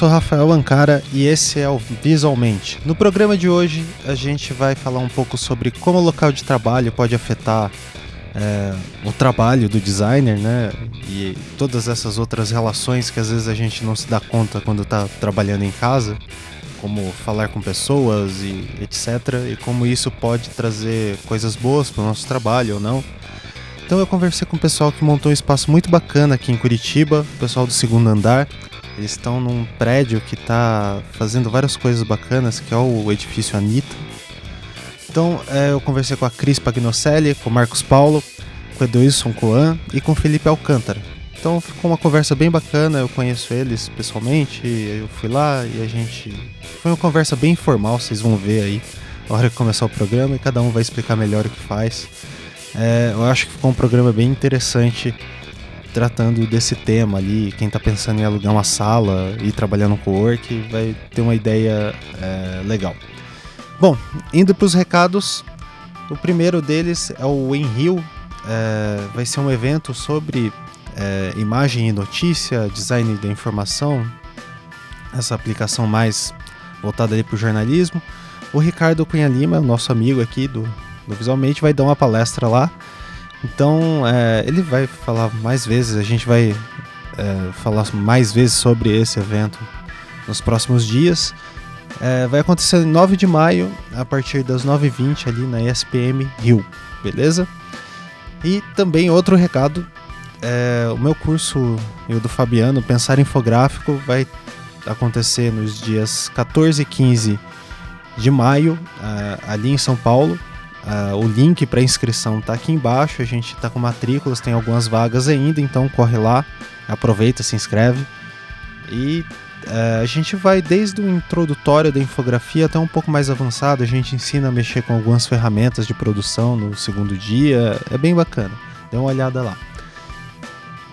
sou Rafael Ancara e esse é o Visualmente. No programa de hoje a gente vai falar um pouco sobre como o local de trabalho pode afetar é, o trabalho do designer, né? E todas essas outras relações que às vezes a gente não se dá conta quando está trabalhando em casa, como falar com pessoas e etc. E como isso pode trazer coisas boas para o nosso trabalho ou não. Então eu conversei com o pessoal que montou um espaço muito bacana aqui em Curitiba, o pessoal do segundo andar. Eles estão num prédio que está fazendo várias coisas bacanas, que é o edifício Anitta. Então é, eu conversei com a Cris Pagnocelli, com o Marcos Paulo, com o Edoilson Coan e com o Felipe Alcântara. Então ficou uma conversa bem bacana, eu conheço eles pessoalmente, eu fui lá e a gente. Foi uma conversa bem informal, vocês vão ver aí na hora que começar o programa e cada um vai explicar melhor o que faz. É, eu acho que ficou um programa bem interessante tratando desse tema ali. Quem está pensando em alugar uma sala e trabalhar no co-work vai ter uma ideia é, legal. Bom, indo para os recados, o primeiro deles é o Enrio. É, vai ser um evento sobre é, imagem e notícia, design da informação, essa aplicação mais voltada para o jornalismo. O Ricardo Cunha Lima, nosso amigo aqui do, do Visualmente, vai dar uma palestra lá então, é, ele vai falar mais vezes, a gente vai é, falar mais vezes sobre esse evento nos próximos dias. É, vai acontecer em 9 de maio, a partir das 9h20 ali na ESPM Rio, beleza? E também outro recado, é, o meu curso e o do Fabiano, Pensar Infográfico, vai acontecer nos dias 14 e 15 de maio, é, ali em São Paulo. Uh, o link para inscrição está aqui embaixo. A gente está com matrículas, tem algumas vagas ainda, então corre lá, aproveita, se inscreve. E uh, a gente vai desde o introdutório da infografia até um pouco mais avançado. A gente ensina a mexer com algumas ferramentas de produção no segundo dia. É bem bacana. Dê uma olhada lá.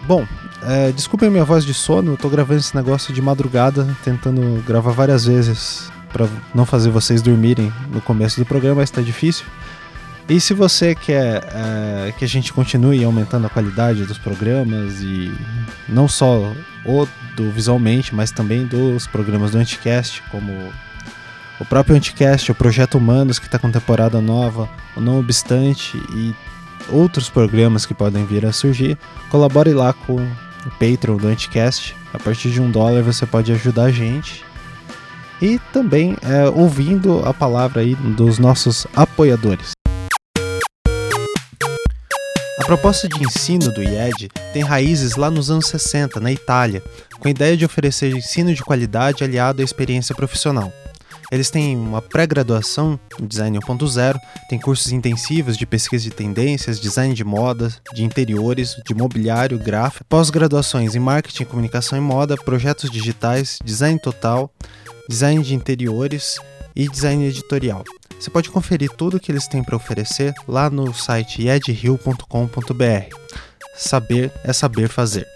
Bom, uh, desculpem minha voz de sono, eu tô gravando esse negócio de madrugada, tentando gravar várias vezes para não fazer vocês dormirem no começo do programa, mas está difícil. E se você quer é, que a gente continue aumentando a qualidade dos programas e não só o do visualmente, mas também dos programas do Anticast, como o próprio Anticast, o Projeto Humanos, que está com temporada nova, o Não Obstante e outros programas que podem vir a surgir, colabore lá com o Patreon do Anticast. A partir de um dólar você pode ajudar a gente. E também é, ouvindo a palavra aí dos nossos apoiadores. A proposta de ensino do IED tem raízes lá nos anos 60, na Itália, com a ideia de oferecer ensino de qualidade aliado à experiência profissional. Eles têm uma pré-graduação em Design 1.0, tem cursos intensivos de pesquisa de tendências, design de moda, de interiores, de mobiliário, gráfico, pós-graduações em marketing, comunicação e moda, projetos digitais, design total, design de interiores e design editorial. Você pode conferir tudo o que eles têm para oferecer lá no site edhill.com.br. Saber é saber fazer.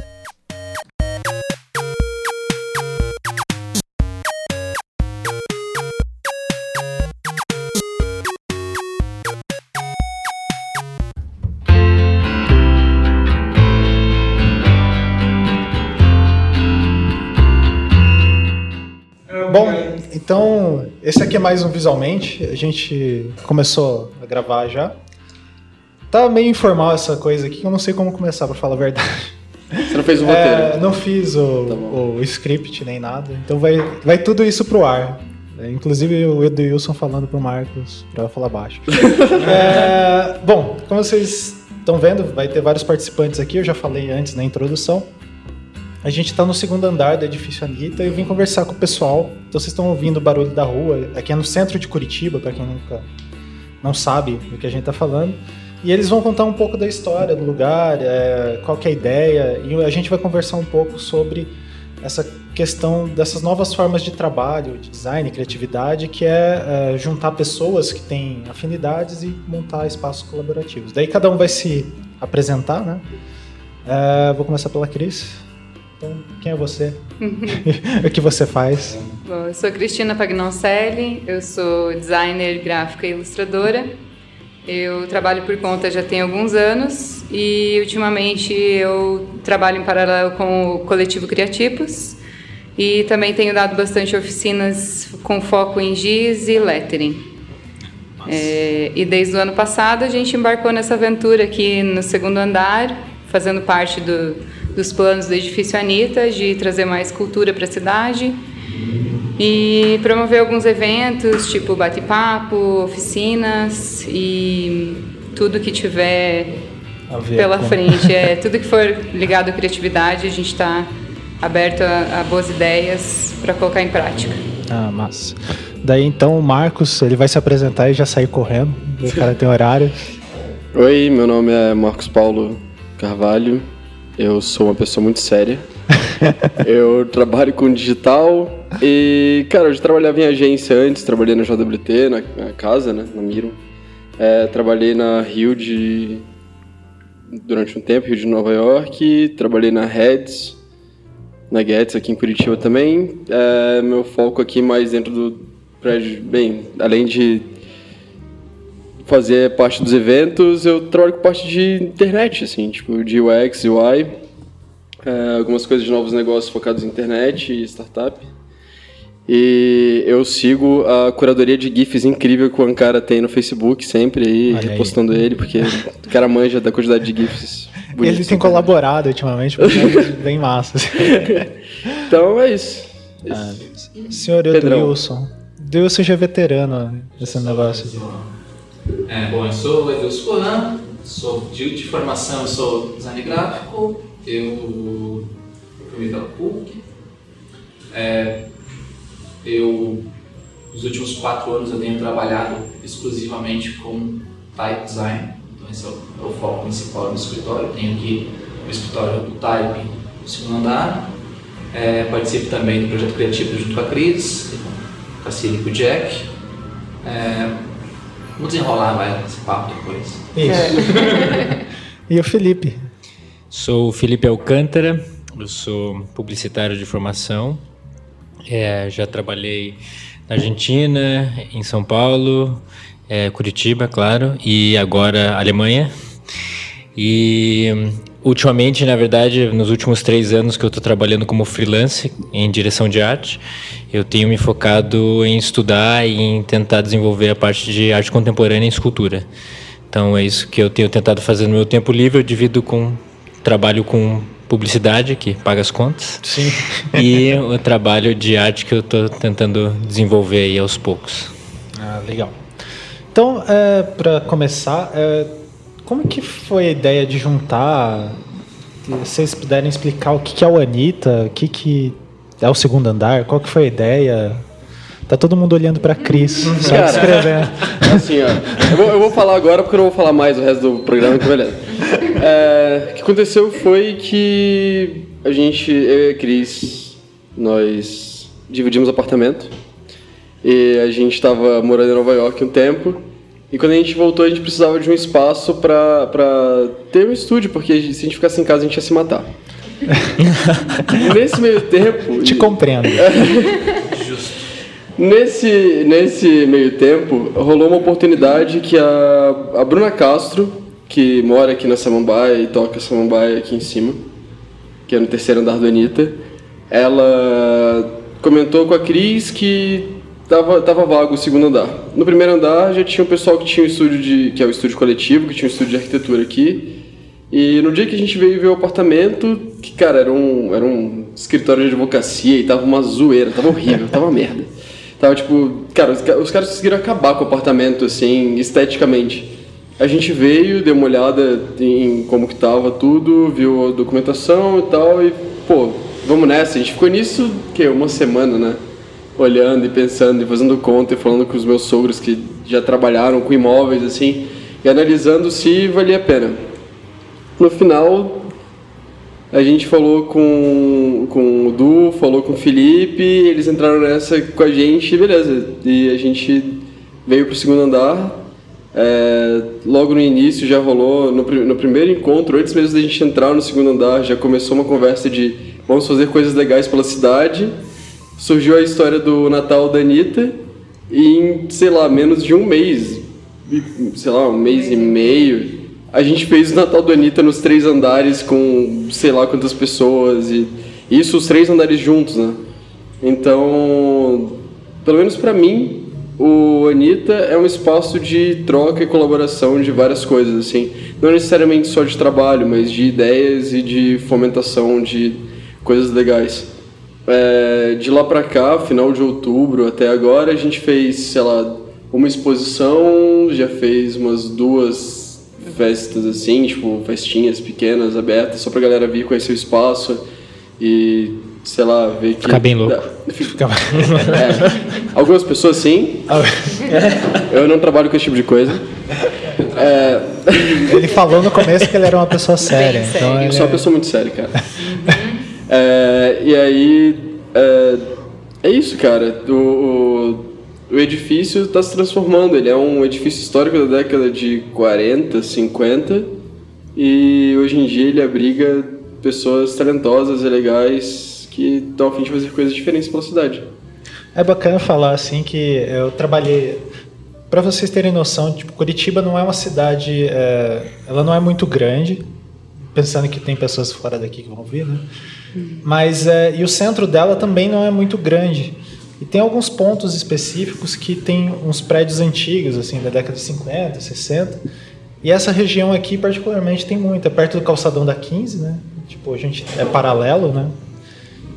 Aqui é mais um visualmente. A gente começou a gravar já. Tá meio informal essa coisa aqui, eu não sei como começar, pra falar a verdade. Você não fez o roteiro? É, não fiz o, tá o, script nem nada. Então vai, vai tudo isso pro ar. É, inclusive o Edilson falando pro Marcos pra falar baixo. é, bom, como vocês estão vendo, vai ter vários participantes aqui. Eu já falei antes na introdução. A gente está no segundo andar do edifício Anitta e eu vim conversar com o pessoal. Então vocês estão ouvindo o barulho da rua. Aqui é no centro de Curitiba, para quem nunca não sabe do que a gente está falando. E eles vão contar um pouco da história do lugar, é, qual que é a ideia, e a gente vai conversar um pouco sobre essa questão dessas novas formas de trabalho, de design, criatividade, que é, é juntar pessoas que têm afinidades e montar espaços colaborativos. Daí cada um vai se apresentar, né? É, vou começar pela Cris. Então, quem é você? o que você faz? Bom, eu sou Cristina Pagnoncelli, eu sou designer gráfica e ilustradora. Eu trabalho por conta já tem alguns anos e ultimamente eu trabalho em paralelo com o coletivo Criatipos, E também tenho dado bastante oficinas com foco em giz e lettering. É, e desde o ano passado a gente embarcou nessa aventura aqui no segundo andar, fazendo parte do, dos planos do edifício Anitta, de trazer mais cultura para a cidade e promover alguns eventos, tipo bate-papo, oficinas e tudo que tiver pela com... frente. É, tudo que for ligado à criatividade, a gente está aberto a, a boas ideias para colocar em prática. Ah, massa. Daí então o Marcos, ele vai se apresentar e já sair correndo. O cara tem horário. Oi, meu nome é Marcos Paulo Carvalho. Eu sou uma pessoa muito séria. eu trabalho com digital e, cara, eu já trabalhava em agência antes, trabalhei na JWT, na, na casa, né, na Miro. É, trabalhei na Rio de durante um tempo, Rio de Nova York, trabalhei na Reds, na Guedes aqui em Curitiba também. É, meu foco aqui mais dentro do prédio, bem, além de fazer parte dos eventos, eu trabalho com parte de internet, assim, tipo de UX, UI, é, algumas coisas de novos negócios focados em internet e startup. E eu sigo a curadoria de GIFs incrível que o Ankara tem no Facebook, sempre aí, Olha repostando aí. ele, porque o cara manja da quantidade de GIFs. Ele tem colaborado ultimamente, porque é bem massa. então é isso. Ah, senhor Edilson. Edilson já é veterano nesse negócio de. É, bom, eu sou Edilson Colan, sou de, de formação, sou design gráfico, eu fui pela PUC. É, eu, nos últimos quatro anos, eu tenho trabalhado exclusivamente com type design. Então, esse é o, é o foco principal do escritório. Eu tenho aqui o escritório do Type no segundo andar. É, participo também do projeto criativo junto com a Cris, com a Cília e com o Jack. É, vamos desenrolar vai, esse papo depois. Isso. e o Felipe? Sou o Felipe Alcântara, eu sou publicitário de formação. É, já trabalhei na Argentina, em São Paulo, é, Curitiba, claro, e agora Alemanha. E ultimamente, na verdade, nos últimos três anos que eu estou trabalhando como freelance em direção de arte, eu tenho me focado em estudar e em tentar desenvolver a parte de arte contemporânea em escultura. Então é isso que eu tenho tentado fazer no meu tempo livre. Eu divido com trabalho com publicidade, que paga as contas. Sim. e o trabalho de arte que eu estou tentando desenvolver aí aos poucos. Ah, legal. Então, é, para começar, é, como que foi a ideia de juntar? Se vocês puderem explicar o que, é o Anitta, o que, que é o segundo andar, qual que foi a ideia? Tá todo mundo olhando para Cris, só Cara, escrevendo. Assim, ó, eu vou, eu vou, falar agora porque eu não vou falar mais o resto do programa, que beleza. É, o que aconteceu foi que a gente, eu e a Cris, nós dividimos apartamento e a gente estava morando em Nova York um tempo. E quando a gente voltou, a gente precisava de um espaço para ter um estúdio, porque se a gente ficasse em casa, a gente ia se matar. Nesse meio tempo. Te compreendo. Justo. Nesse, nesse meio tempo, rolou uma oportunidade que a, a Bruna Castro, que mora aqui na Samambaia e toca Samambaia aqui em cima, que é no terceiro andar do Anitta, ela comentou com a Cris que tava, tava vago o segundo andar. No primeiro andar já tinha um pessoal que tinha um estúdio de. que é o estúdio coletivo, que tinha um estúdio de arquitetura aqui. E no dia que a gente veio ver o apartamento, que cara, era um, era um escritório de advocacia e tava uma zoeira, tava horrível, tava uma merda. Tava tipo, cara, os, os caras conseguiram acabar com o apartamento, assim, esteticamente. A gente veio, deu uma olhada em como que tava tudo, viu a documentação e tal, e, pô, vamos nessa. A gente ficou nisso, que uma semana, né? Olhando e pensando e fazendo conta e falando com os meus sogros que já trabalharam com imóveis, assim, e analisando se valia a pena. No final, a gente falou com, com o Du, falou com o Felipe, eles entraram nessa com a gente, beleza. E a gente veio pro segundo andar, é, logo no início já rolou, no, no, primeiro encontro, antes mesmo da gente entrar no segundo andar, já começou uma conversa de vamos fazer coisas legais pela cidade. Surgiu a história do Natal da Anitta e em, sei lá, menos de um mês, sei lá, um mês e meio, a gente fez o Natal do Anitta nos três andares com sei lá quantas pessoas e isso os três andares juntos, né? Então, pelo menos para mim, o Anitta é um espaço de troca e colaboração de várias coisas, assim. Não necessariamente só de trabalho, mas de ideias e de fomentação de coisas legais. É, de lá pra cá, final de outubro até agora, a gente fez, sei lá, uma exposição, já fez umas duas festas assim, tipo, festinhas pequenas, abertas, só pra galera vir conhecer o espaço e sei lá, ver que. Ficar bem louco. Fica... É, algumas pessoas sim. Eu não trabalho com esse tipo de coisa. É... Ele falou no começo que ele era uma pessoa séria. então Eu sou uma é- pessoa muito séria, cara. É, e aí. É, é isso, cara. O, o, o edifício está se transformando. Ele é um edifício histórico da década de 40, 50. E hoje em dia ele abriga pessoas talentosas e legais que estão a fim de fazer coisas diferentes pela cidade. É bacana falar assim que eu trabalhei. Para vocês terem noção, tipo, Curitiba não é uma cidade, é, ela não é muito grande, pensando que tem pessoas fora daqui que vão vir, né? Mas é, e o centro dela também não é muito grande. E tem alguns pontos específicos que tem uns prédios antigos, assim, da década de 50, 60. E essa região aqui, particularmente, tem muito. É perto do calçadão da 15, né? Tipo, a gente é paralelo, né?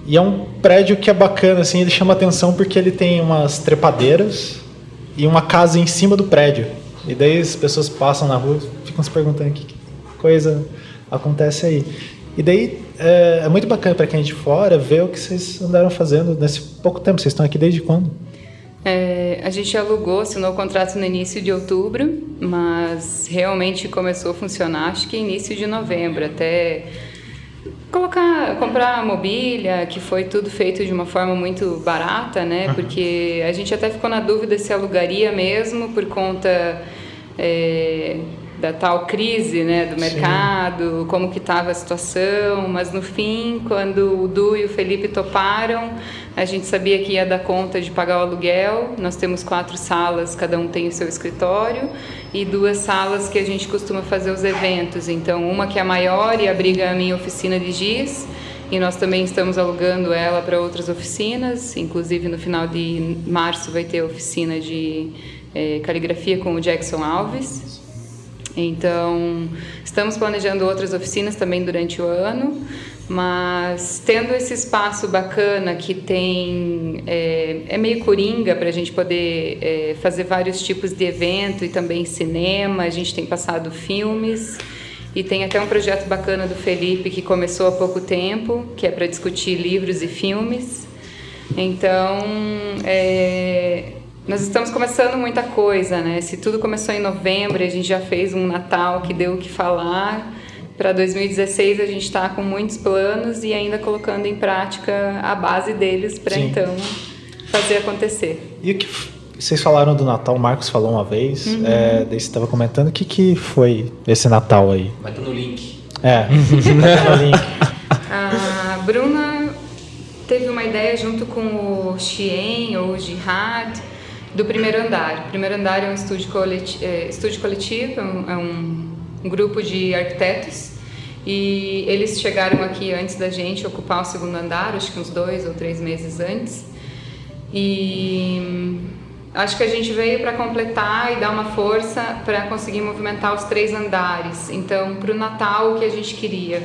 E é um prédio que é bacana, assim, ele chama atenção porque ele tem umas trepadeiras e uma casa em cima do prédio. E daí as pessoas passam na rua ficam se perguntando que coisa acontece aí. E daí é, é muito bacana para quem é de fora ver o que vocês andaram fazendo nesse pouco tempo. Vocês estão aqui desde quando? É, a gente alugou, assinou o contrato no início de outubro, mas realmente começou a funcionar acho que início de novembro, até colocar, comprar mobília, que foi tudo feito de uma forma muito barata, né? Porque a gente até ficou na dúvida se alugaria mesmo por conta é, da tal crise, né, do mercado, Sim. como que estava a situação, mas no fim, quando o Du e o Felipe toparam, a gente sabia que ia dar conta de pagar o aluguel. Nós temos quatro salas, cada um tem o seu escritório e duas salas que a gente costuma fazer os eventos. Então, uma que é a maior e abriga a minha oficina de giz, e nós também estamos alugando ela para outras oficinas. Inclusive, no final de março vai ter oficina de é, caligrafia com o Jackson Alves. Então, estamos planejando outras oficinas também durante o ano. Mas tendo esse espaço bacana que tem é, é meio coringa para a gente poder é, fazer vários tipos de evento e também cinema. A gente tem passado filmes e tem até um projeto bacana do Felipe que começou há pouco tempo, que é para discutir livros e filmes. Então, é, nós estamos começando muita coisa, né? Se tudo começou em novembro, a gente já fez um Natal que deu o que falar. Para 2016 a gente está com muitos planos e ainda colocando em prática a base deles para então fazer acontecer. E o que vocês falaram do Natal, o Marcos falou uma vez, uhum. é, daí você estava comentando, o que, que foi esse Natal aí? Vai estar no link. É, vai no link. A Bruna teve uma ideia junto com o Xien ou o Jihad do Primeiro Andar. O Primeiro Andar é um estúdio coletivo, é, estúdio coletivo é um, é um grupo de arquitetos e eles chegaram aqui antes da gente ocupar o segundo andar, acho que uns dois ou três meses antes. E acho que a gente veio para completar e dar uma força para conseguir movimentar os três andares. Então, para o Natal, o que a gente queria?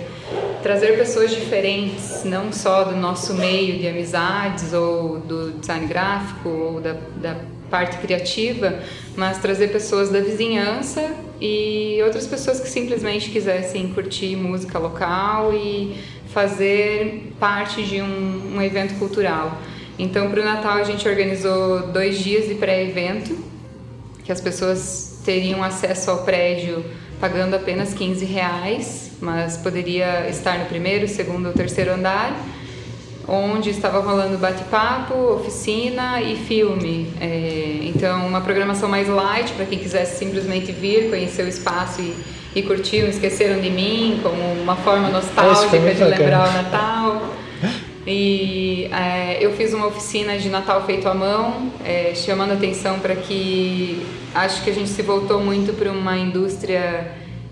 Trazer pessoas diferentes, não só do nosso meio de amizades ou do design gráfico ou da, da parte criativa, mas trazer pessoas da vizinhança e outras pessoas que simplesmente quisessem curtir música local e fazer parte de um, um evento cultural. Então, para o Natal, a gente organizou dois dias de pré-evento, que as pessoas teriam acesso ao prédio pagando apenas 15 reais, mas poderia estar no primeiro, segundo ou terceiro andar onde estava rolando bate-papo, oficina e filme. É, então, uma programação mais light para quem quisesse simplesmente vir, conhecer o espaço e, e curtir Esqueceram de Mim, como uma forma nostálgica de lembrar o Natal. E é, eu fiz uma oficina de Natal feito à mão, é, chamando atenção para que acho que a gente se voltou muito para uma indústria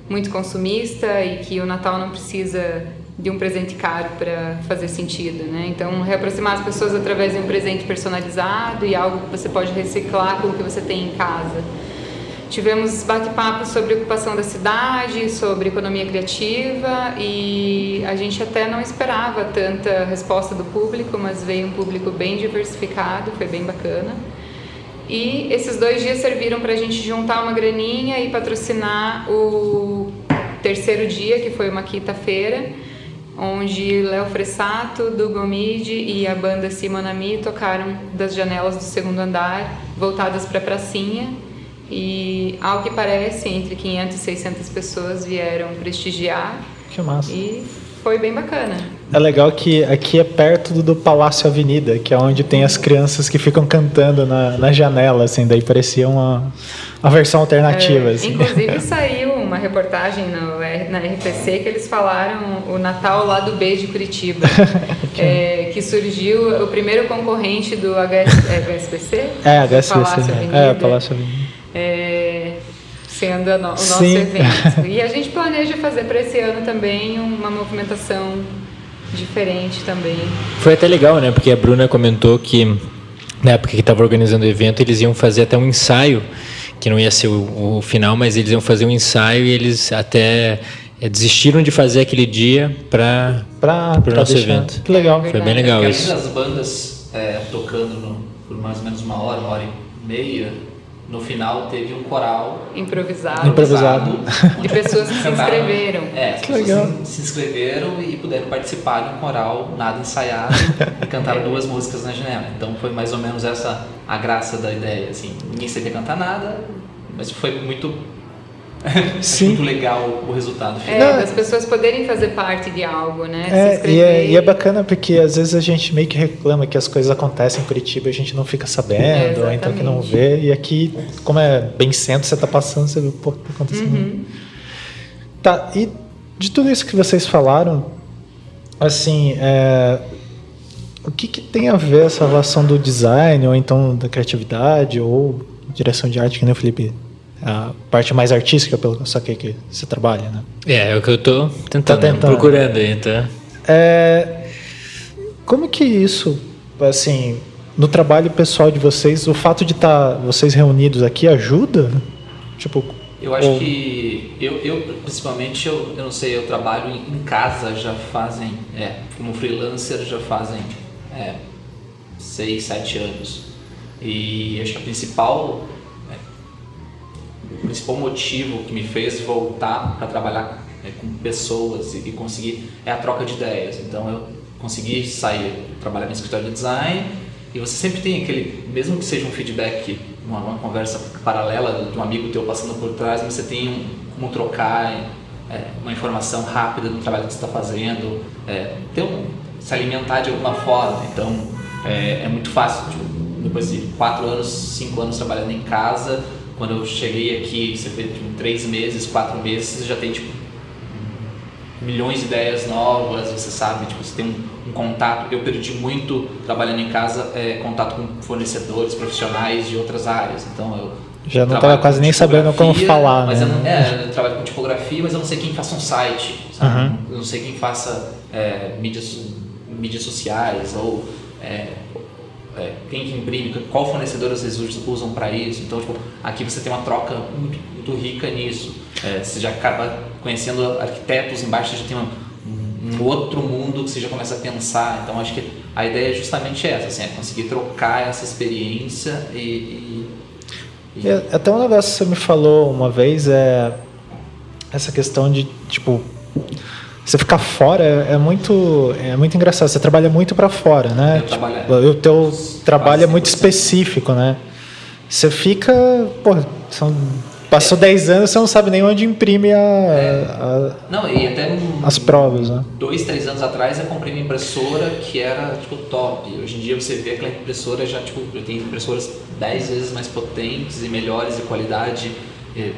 muito consumista e que o Natal não precisa de um presente caro para fazer sentido, né? Então, reaproximar as pessoas através de um presente personalizado e algo que você pode reciclar com o que você tem em casa. Tivemos bate-papos sobre ocupação da cidade, sobre economia criativa e a gente até não esperava tanta resposta do público, mas veio um público bem diversificado, foi bem bacana. E esses dois dias serviram para a gente juntar uma graninha e patrocinar o terceiro dia, que foi uma quinta-feira, onde Léo Fressato, do Gomide e a banda Simonami tocaram das janelas do segundo andar, voltadas para a pracinha. E, ao que parece, entre 500 e 600 pessoas vieram prestigiar. Que massa. E foi bem bacana. É legal que aqui é perto do Palácio Avenida, que é onde tem as crianças que ficam cantando na, na janela, assim, daí parecia uma, uma versão alternativa. É, assim. Inclusive saiu uma reportagem no, na RPC que eles falaram o Natal lá do B de Curitiba, é, que surgiu o primeiro concorrente do HS, é, HSBC? É, HSBC. Palácio Avenida. É, Palácio Avenida. É, sendo no, o nosso Sim. evento. E a gente planeja fazer para esse ano também uma movimentação diferente também. Foi até legal, né? Porque a Bruna comentou que na época que estava organizando o evento, eles iam fazer até um ensaio, que não ia ser o, o final, mas eles iam fazer um ensaio e eles até é, desistiram de fazer aquele dia para Pra, o pra nosso deixar- evento. Que legal. Foi bem legal isso. das bandas é, tocando no- por mais ou menos uma hora, uma hora e meia, no final teve um coral Improvisado. Improvisado. De pessoas que se inscreveram. É, as Que pessoas legal. se- se inscreveram e puderam participar de um coral nada ensaiado e cantaram duas músicas na janela. Então foi mais ou menos essa a graça da ideia. Assim, ninguém sabia cantar nada, mas foi muito, Sim. muito legal o resultado final. É, Não. das pessoas poderem fazer parte de algo, né? se É, e, é, e é bacana porque às vezes a gente meio que reclama que as coisas acontecem em Curitiba e a gente não fica sabendo, ou então que não vê. E aqui, como é bem centro, você tá passando, você vê, pô, tá acontecendo. Uhum. Tá, e de tudo isso que vocês falaram, assim, é, o que, que tem a ver essa relação do design, ou então da criatividade, ou direção de arte, que nem o Felipe, a parte mais artística, pelo que eu saquei que você trabalha, né? É, é o que eu tô tentando, Tá tentando. procurando aí, tá? É, como que isso, assim, no trabalho pessoal de vocês, o fato de estar vocês reunidos aqui ajuda? Tipo, Eu acho ou- que eu, eu principalmente eu, eu não sei, eu trabalho em, casa já fazem, é, como freelancer já fazem é, seis, sete anos. E acho que a principal o principal motivo que me fez voltar para trabalhar é, com pessoas e, e conseguir é a troca de ideias. Então eu consegui sair, trabalhar no escritório de design e você sempre tem aquele, mesmo que seja um feedback, uma, uma conversa paralela de um amigo teu passando por trás, você tem um, como trocar é, uma informação rápida do trabalho que você está fazendo, é, ter um, se alimentar de alguma forma. Então é, é muito fácil. Tipo, depois de quatro anos, cinco anos trabalhando em casa, quando eu cheguei aqui, você vê tipo, três meses, quatro meses, você já tem tipo milhões de ideias novas, você sabe, tipo, você tem um, um contato. Eu perdi muito trabalhando em casa, é, contato com fornecedores profissionais de outras áreas. Então eu Já não trabalho tava quase nem sabendo como falar, mas né? Eu não, é, eu trabalho com tipografia, mas eu não sei quem faça um site, sabe? Uhum. Eu não sei quem faça é, mídias, mídias sociais ou é, é, quem que imprime, qual fornecedor vocês usam para isso. Então, tipo, aqui você tem uma troca muito, muito rica nisso. É, você já acaba conhecendo arquitetos embaixo, você já tem um, um outro mundo que você já começa a pensar. Então, acho que a ideia é justamente essa, assim, é conseguir trocar essa experiência e, e- e E até um negócio que você me falou uma vez é essa questão de, tipo, você ficar fora é, é muito é muito engraçado. Você trabalha muito para fora, né? Tipo, o teu trabalho é muito 100%. específico, né? Você fica, pô, são, passou 10 anos, você não sabe nem onde imprime a, Não, e até um- a- as provas, né? dois, três anos atrás eu comprei uma impressora que era tipo top. Hoje em dia você vê aquela impressora já tipo, eu tenho impressoras 10 vezes mais potentes e melhores de qualidade. E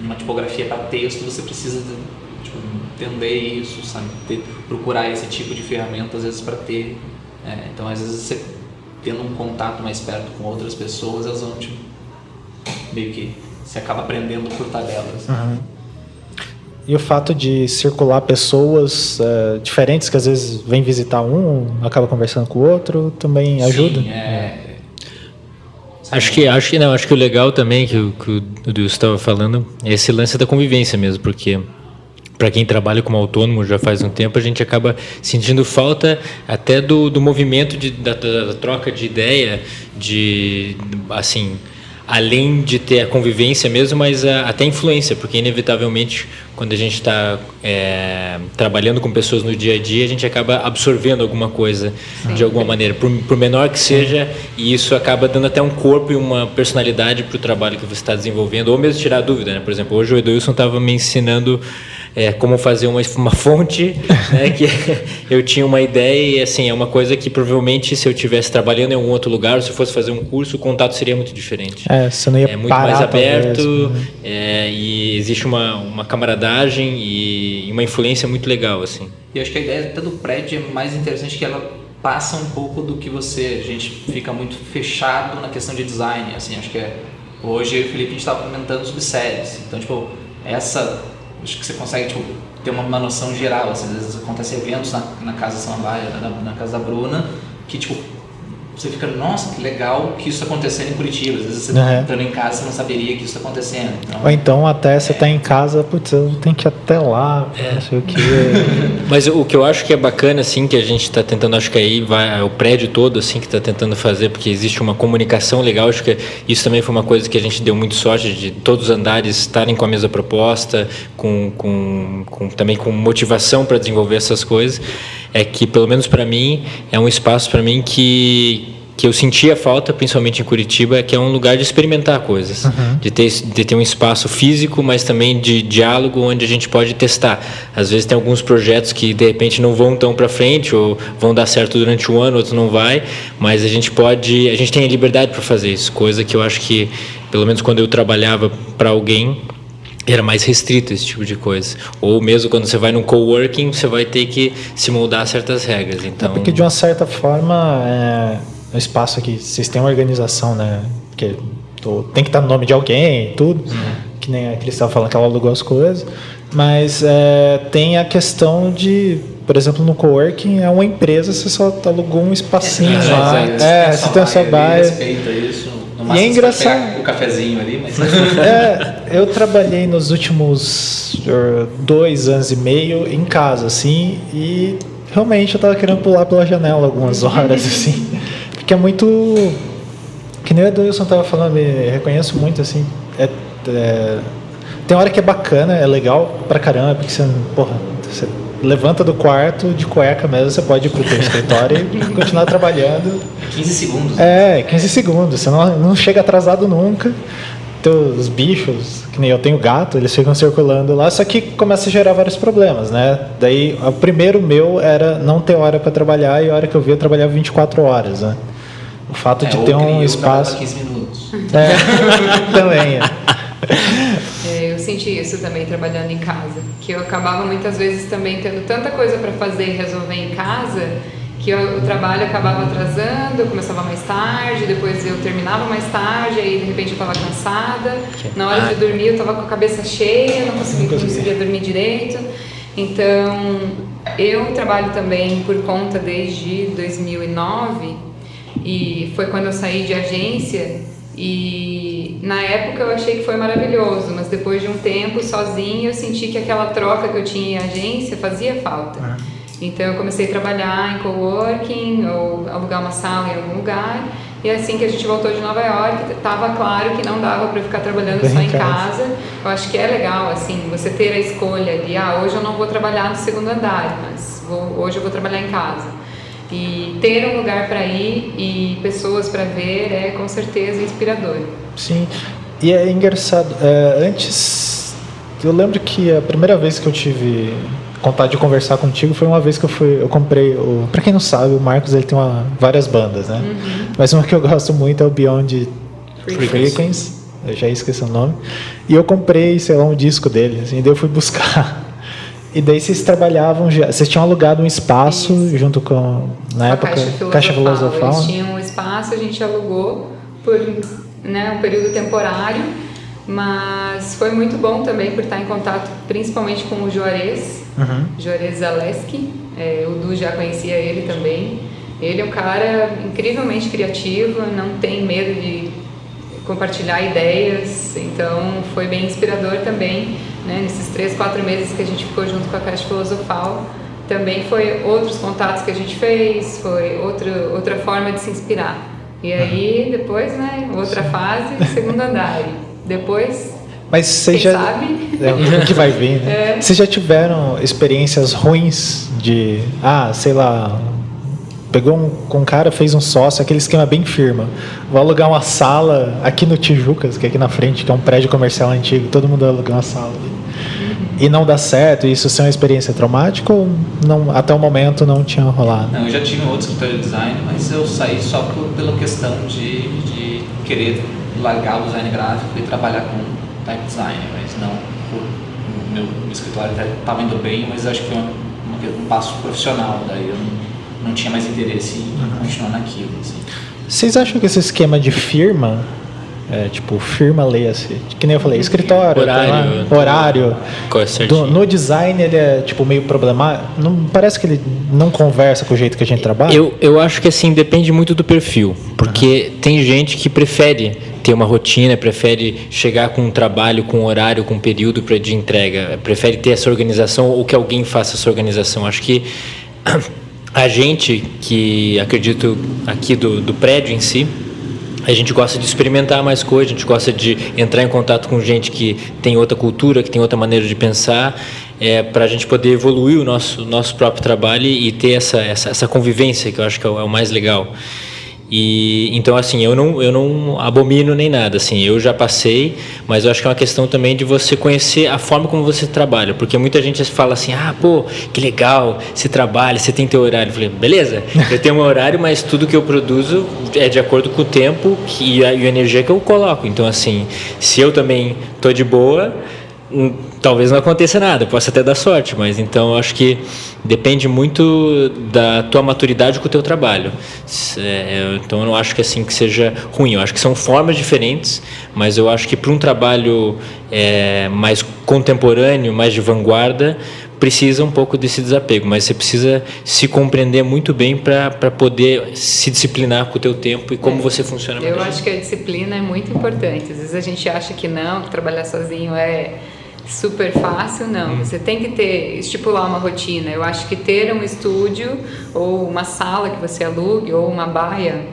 uma tipografia para texto, você precisa de, tipo, entender isso, sabe? Ter- procurar esse tipo de ferramenta às vezes para ter. É, então às vezes você tendo um contato mais perto com outras pessoas, elas vão tipo, meio que você acaba aprendendo por tabelas. Uhum. e o fato de circular pessoas uh, diferentes que às vezes vêm visitar um, acaba conversando com o outro, também ajuda? Sim, é... Acho que, acho que não, acho que o legal também que o, que o Dilson estava falando é esse lance da convivência mesmo, porque para quem trabalha como autônomo já faz um tempo, a gente acaba sentindo falta até do, do movimento de, da, da troca de ideia, de assim além de ter a convivência mesmo, mas a, até influência, porque inevitavelmente quando a gente está é, trabalhando com pessoas no dia a dia, a gente acaba absorvendo alguma coisa Sim. de alguma maneira, por, por, menor que seja, e isso acaba dando até um corpo e uma personalidade para o trabalho que você está desenvolvendo, ou mesmo tirar dúvida, né? Por exemplo, hoje o Edilson estava me ensinando é, como fazer uma, uma fonte, né, que eu tinha uma ideia e assim, é uma coisa que provavelmente se eu estivesse trabalhando em algum outro lugar, ou se fosse fazer um curso, o contato seria muito diferente. É, você não ia É muito mais aberto né? é, e existe uma, uma camaradagem e uma influência muito legal, assim. E acho que a ideia até do prédio é mais interessante que ela passa um pouco do que você, a gente fica muito fechado na questão de design, assim, acho que é Hoje eu o Felipe a gente estava comentando sobre séries. Então, tipo, essa acho que você consegue tipo, ter uma, uma noção geral. Assim, às vezes acontecem eventos na, na casa Samambaia, na, na casa da Bruna, que tipo, você fica, nossa, que legal que isso acontecendo em Curitiba. Às vezes você está é. entrando em casa você não saberia que isso está acontecendo. Então, Ou então até você está é. em casa, putz, eu tenho que ir até lá, é. não sei o que. Mas o que eu acho que é bacana, assim, que a gente está tentando, acho que aí vai o prédio todo, assim, que está tentando fazer, porque existe uma comunicação legal. Acho que isso também foi uma coisa que a gente deu muito sorte de todos os andares estarem com a mesma proposta, com, com, com também com motivação para desenvolver essas coisas. É que, pelo menos para mim, é um espaço para mim que que eu sentia falta, principalmente em Curitiba, é que é um lugar de experimentar coisas, uhum. de, ter, de ter um espaço físico, mas também de diálogo onde a gente pode testar. Às vezes tem alguns projetos que de repente não vão tão para frente ou vão dar certo durante um ano, outro não vai, mas a gente pode, a gente tem a liberdade para fazer isso, coisa que eu acho que pelo menos quando eu trabalhava para alguém era mais restrito esse tipo de coisa. Ou mesmo quando você vai num coworking, você vai ter que se moldar a certas regras. Então, é porque de uma certa forma é no espaço aqui, vocês têm uma organização, né? Porque tem que estar no nome de alguém, tudo. Uhum. Que nem a Cris estava falando que ela alugou as coisas. Mas é, tem a questão de, por exemplo, no coworking é uma empresa, você só alugou um espacinho é, lá. É, é, você tem a sua baia. Respeita isso. E é engraçado. O cafezinho ali, mas. é, eu trabalhei nos últimos uh, dois anos e meio em casa, assim, e realmente eu tava querendo pular pela janela algumas horas, assim que é muito. Que nem o Edilson estava falando, me reconheço muito, assim. É, é, tem hora que é bacana, é legal pra caramba, porque você, porra, você levanta do quarto de cueca mesmo, você pode ir pro teu escritório e continuar trabalhando. 15 segundos. É, 15 segundos. Você não, não chega atrasado nunca. Teus bichos, que nem eu tenho gato, eles ficam circulando lá, só que começa a gerar vários problemas, né? Daí, o primeiro meu era não ter hora para trabalhar e a hora que eu via eu trabalhava 24 horas, né? O fato é, de ter um espaço. 15 minutos. É, também. É. Senti isso também trabalhando em casa, que eu acabava muitas vezes também tendo tanta coisa para fazer e resolver em casa que eu, o trabalho acabava atrasando, eu começava mais tarde, depois eu terminava mais tarde, aí de repente eu estava cansada. Na hora de dormir eu estava com a cabeça cheia, não conseguia, não conseguia dormir direito. Então, eu trabalho também por conta desde 2009 e foi quando eu saí de agência e na época eu achei que foi maravilhoso, mas depois de um tempo sozinho eu senti que aquela troca que eu tinha em agência fazia falta. É. Então eu comecei a trabalhar em coworking ou alugar uma sala em algum lugar. E assim que a gente voltou de Nova York, estava claro que não dava para ficar trabalhando Bem só em casa. Eu acho que é legal assim você ter a escolha de ah, hoje eu não vou trabalhar no segundo andar, mas vou, hoje eu vou trabalhar em casa. E ter um lugar para ir e pessoas para ver é com certeza inspirador. Sim, e é engraçado. É, antes, eu lembro que a primeira vez que eu tive vontade de conversar contigo foi uma vez que eu fui, eu comprei o, para quem não sabe, o Marcos ele tem uma, várias bandas, né? Uhum. Mas uma que eu gosto muito é o Beyond Frequency. Eu já esqueci o nome. E eu comprei, sei lá, um disco dele, assim, daí eu fui buscar e daí vocês trabalhavam, já, vocês tinham alugado um espaço Isso. junto com, na a época, Caixa Filosofal. Caixa Filosofal. Eles tinham um espaço, a gente alugou por né, um período temporário Mas foi muito bom também por estar em contato principalmente com o Juarez, uhum. Juarez Zaleski. É, o Du já conhecia ele também. Ele é um cara incrivelmente criativo, não tem medo de compartilhar ideias, então foi bem inspirador também, né, nesses três, quatro meses que a gente ficou junto com a Caixa Filosofal, também foi outros contatos que a gente fez, foi outro, outra forma de se inspirar. E aí, depois, né, outra fase, segundo andar. Depois, mas vocês já. Sabe? É, o que vai vir, né? É. Vocês já tiveram experiências ruins de. Ah, sei lá, Pegou um, com um cara, fez um sócio, aquele esquema bem firme. Vou alugar uma sala aqui no Tijucas, que é aqui na frente, que é um prédio comercial antigo, todo mundo aluga uma sala. E não dá certo, isso ser uma experiência traumática ou não, até o momento não tinha rolado? Não, eu já tive um outro escritório de design, mas eu saí só por, pela questão de, de querer largar o design gráfico e trabalhar com type design, mas não por, meu, meu escritório estava indo bem, mas acho que foi um, um passo profissional, daí eu não não tinha mais interesse em uhum. continuar naquilo. Assim. Vocês acham que esse esquema de firma, é, tipo, firma leia-se, que nem eu falei, escritório, horário, tá horário do, no design ele é tipo meio problemático, não parece que ele não conversa com o jeito que a gente trabalha? Eu, eu acho que assim, depende muito do perfil, porque uhum. tem gente que prefere ter uma rotina, prefere chegar com um trabalho, com um horário, com um período de entrega, prefere ter essa organização ou que alguém faça essa organização. Acho que a gente que acredito aqui do, do prédio em si, a gente gosta de experimentar mais coisas, a gente gosta de entrar em contato com gente que tem outra cultura, que tem outra maneira de pensar, é, para a gente poder evoluir o nosso, nosso próprio trabalho e ter essa, essa, essa convivência, que eu acho que é o, é o mais legal. E então assim, eu não eu não abomino nem nada, assim, eu já passei, mas eu acho que é uma questão também de você conhecer a forma como você trabalha, porque muita gente fala assim: "Ah, pô, que legal, você trabalha, você tem teu horário". Eu falei: "Beleza, eu tenho um horário, mas tudo que eu produzo é de acordo com o tempo e a, e a energia que eu coloco". Então assim, se eu também tô de boa, hum, talvez não aconteça nada, possa até dar sorte, mas então eu acho que depende muito da tua maturidade com o teu trabalho. É, então eu não acho que assim que seja ruim, eu acho que são formas diferentes, mas eu acho que para um trabalho é, mais contemporâneo, mais de vanguarda, precisa um pouco desse desapego, mas você precisa se compreender muito bem para poder se disciplinar com o teu tempo e como é, você funciona. Eu acho que a disciplina é muito importante. Às vezes a gente acha que não, que trabalhar sozinho é super fácil, não. Hum. Você tem que ter, estipular uma rotina. Eu acho que ter um estúdio ou uma sala que você alugue ou uma baia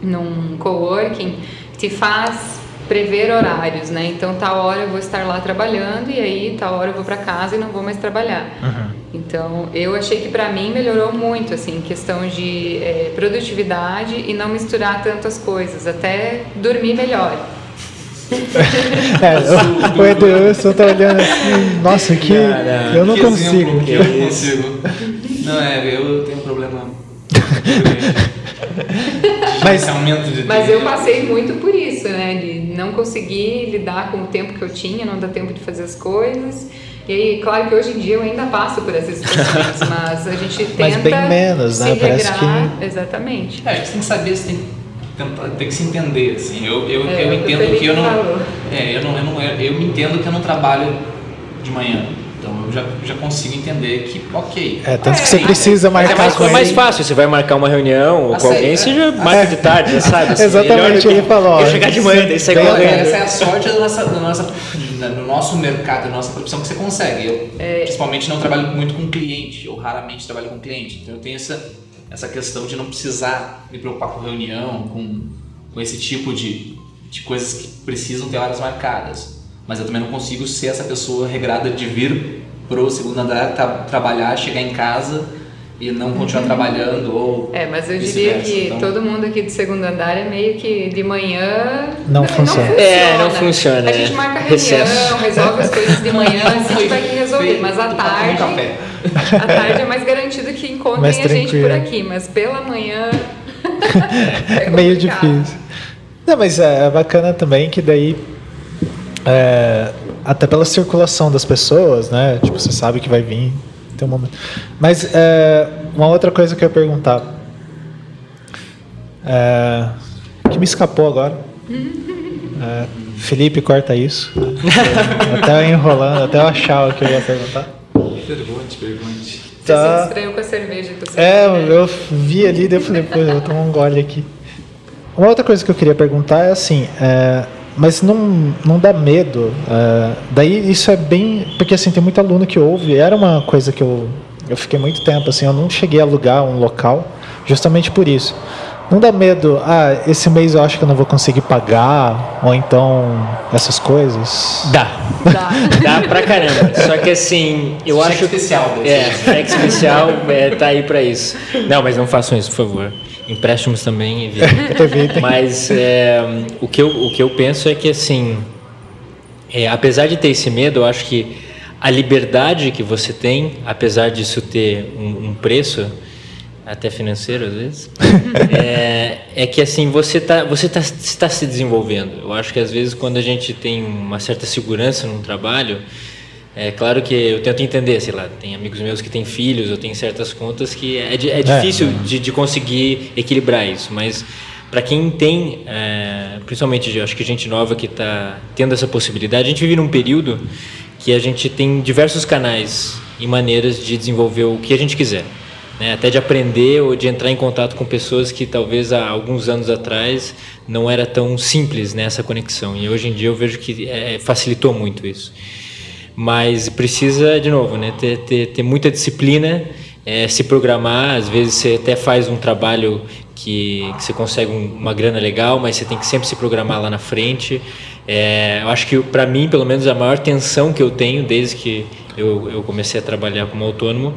num coworking te faz prever horários, né? Então, tal hora eu vou estar lá trabalhando e aí tal hora eu vou para casa e não vou mais trabalhar. Uhum. Então, eu achei que para mim melhorou muito, assim, questão de é, produtividade e não misturar tantas coisas, até dormir melhor. É, o Ederson tá olhando assim, nossa, que não, eu não que consigo. Eu não consigo. Não, é, eu tenho um problema. mas, mas eu passei muito por isso, né? De não conseguir lidar com o tempo que eu tinha, não dar tempo de fazer as coisas. E aí, claro que hoje em dia eu ainda passo por essas situações, mas a gente tenta. Mas bem menos, né? Parece que. Exatamente. É, a gente tem que saber se tem tentar, tem que se entender, assim. Eu, eu, é, eu entendo que eu não, é, eu não, eu não, eu me entendo que eu não trabalho de manhã. Então eu já, já consigo entender que, ok. É, tanto é, que você precisa marcar. É mais, mais fácil, você vai marcar uma reunião com alguém, você já marca de tarde, sabe? Assim, Exatamente, ele, falou. Eu chegar de manhã, daí sai correndo. Essa é a sorte da nossa, da nossa, do nosso mercado, da nossa profissão que você consegue. Eu, é. principalmente, não trabalho muito com cliente, eu raramente trabalho com cliente. Então eu tenho essa essa questão de não precisar me preocupar com reunião, com, com esse tipo de, de coisas que precisam ter horas marcadas. Mas eu também não consigo ser essa pessoa regrada de vir pro segundo andar, tra trabalhar, chegar em casa e não continuar uhum. trabalhando ou é mas eu diria que então... todo mundo aqui do segundo andar é meio que de manhã não, não funciona. não funciona. É não funciona a gente marca reunião resolve as coisas de manhã assim a gente vai resolver mas à tarde à tarde é mais garantido que encontrem a gente por aqui mas pela manhã é meio difícil. Não mas é, é bacana também que daí é, até pela circulação das pessoas né? Tipo você sabe que vai vir tem um momento. Mas é, uma outra coisa que eu ia perguntar. É, que me escapou agora. É, Felipe, corta isso. até eu enrolando, até eu achar o que eu ia perguntar. Pergunte, pergunte. Você tá. se distraiu com a cerveja que você É, eu vi ali, daí eu falei, pô, eu vou tomar um gole aqui. Uma outra coisa que eu queria perguntar é assim, é, mas não, não dá medo. É, daí isso é bem. Porque assim, tem muito aluno que ouve, era uma coisa que eu, eu fiquei muito tempo, assim, eu não cheguei a alugar um local justamente por isso. Não dá medo, ah, esse mês eu acho que eu não vou conseguir pagar, ou então essas coisas? Dá. Dá. Dá pra caramba. Só que assim, eu cheque acho. especial. É, cheque especial é, tá aí pra isso. Não, mas não façam isso, por favor. Empréstimos também, evitem. mas é, o, que eu, o que eu penso é que assim, é, apesar de ter esse medo, eu acho que a liberdade que você tem, apesar disso ter um, um preço, até financeiro às vezes, é, é, que assim você está você tá, está se desenvolvendo. Eu acho que às vezes quando a gente tem uma certa segurança num trabalho, é claro que eu tento entender, sei lá, tem amigos meus que têm filhos, eu tenho certas contas que é, é, é difícil é. De, de conseguir equilibrar isso, mas para quem tem, é, principalmente acho que gente nova que está tendo essa possibilidade, a gente vive num período que a gente tem diversos canais e maneiras de desenvolver o que a gente quiser né? até de aprender ou de entrar em contato com pessoas que talvez há alguns anos atrás não era tão simples nessa né, conexão. E hoje em dia eu vejo que é, facilitou muito isso. Mas precisa, de novo, né, ter, ter, ter muita disciplina, é, se programar. Às vezes você até faz um trabalho que, que você consegue uma grana legal, mas você tem que sempre se programar lá na frente. É, eu acho que para mim, pelo menos, a maior tensão que eu tenho desde que eu, eu comecei a trabalhar como autônomo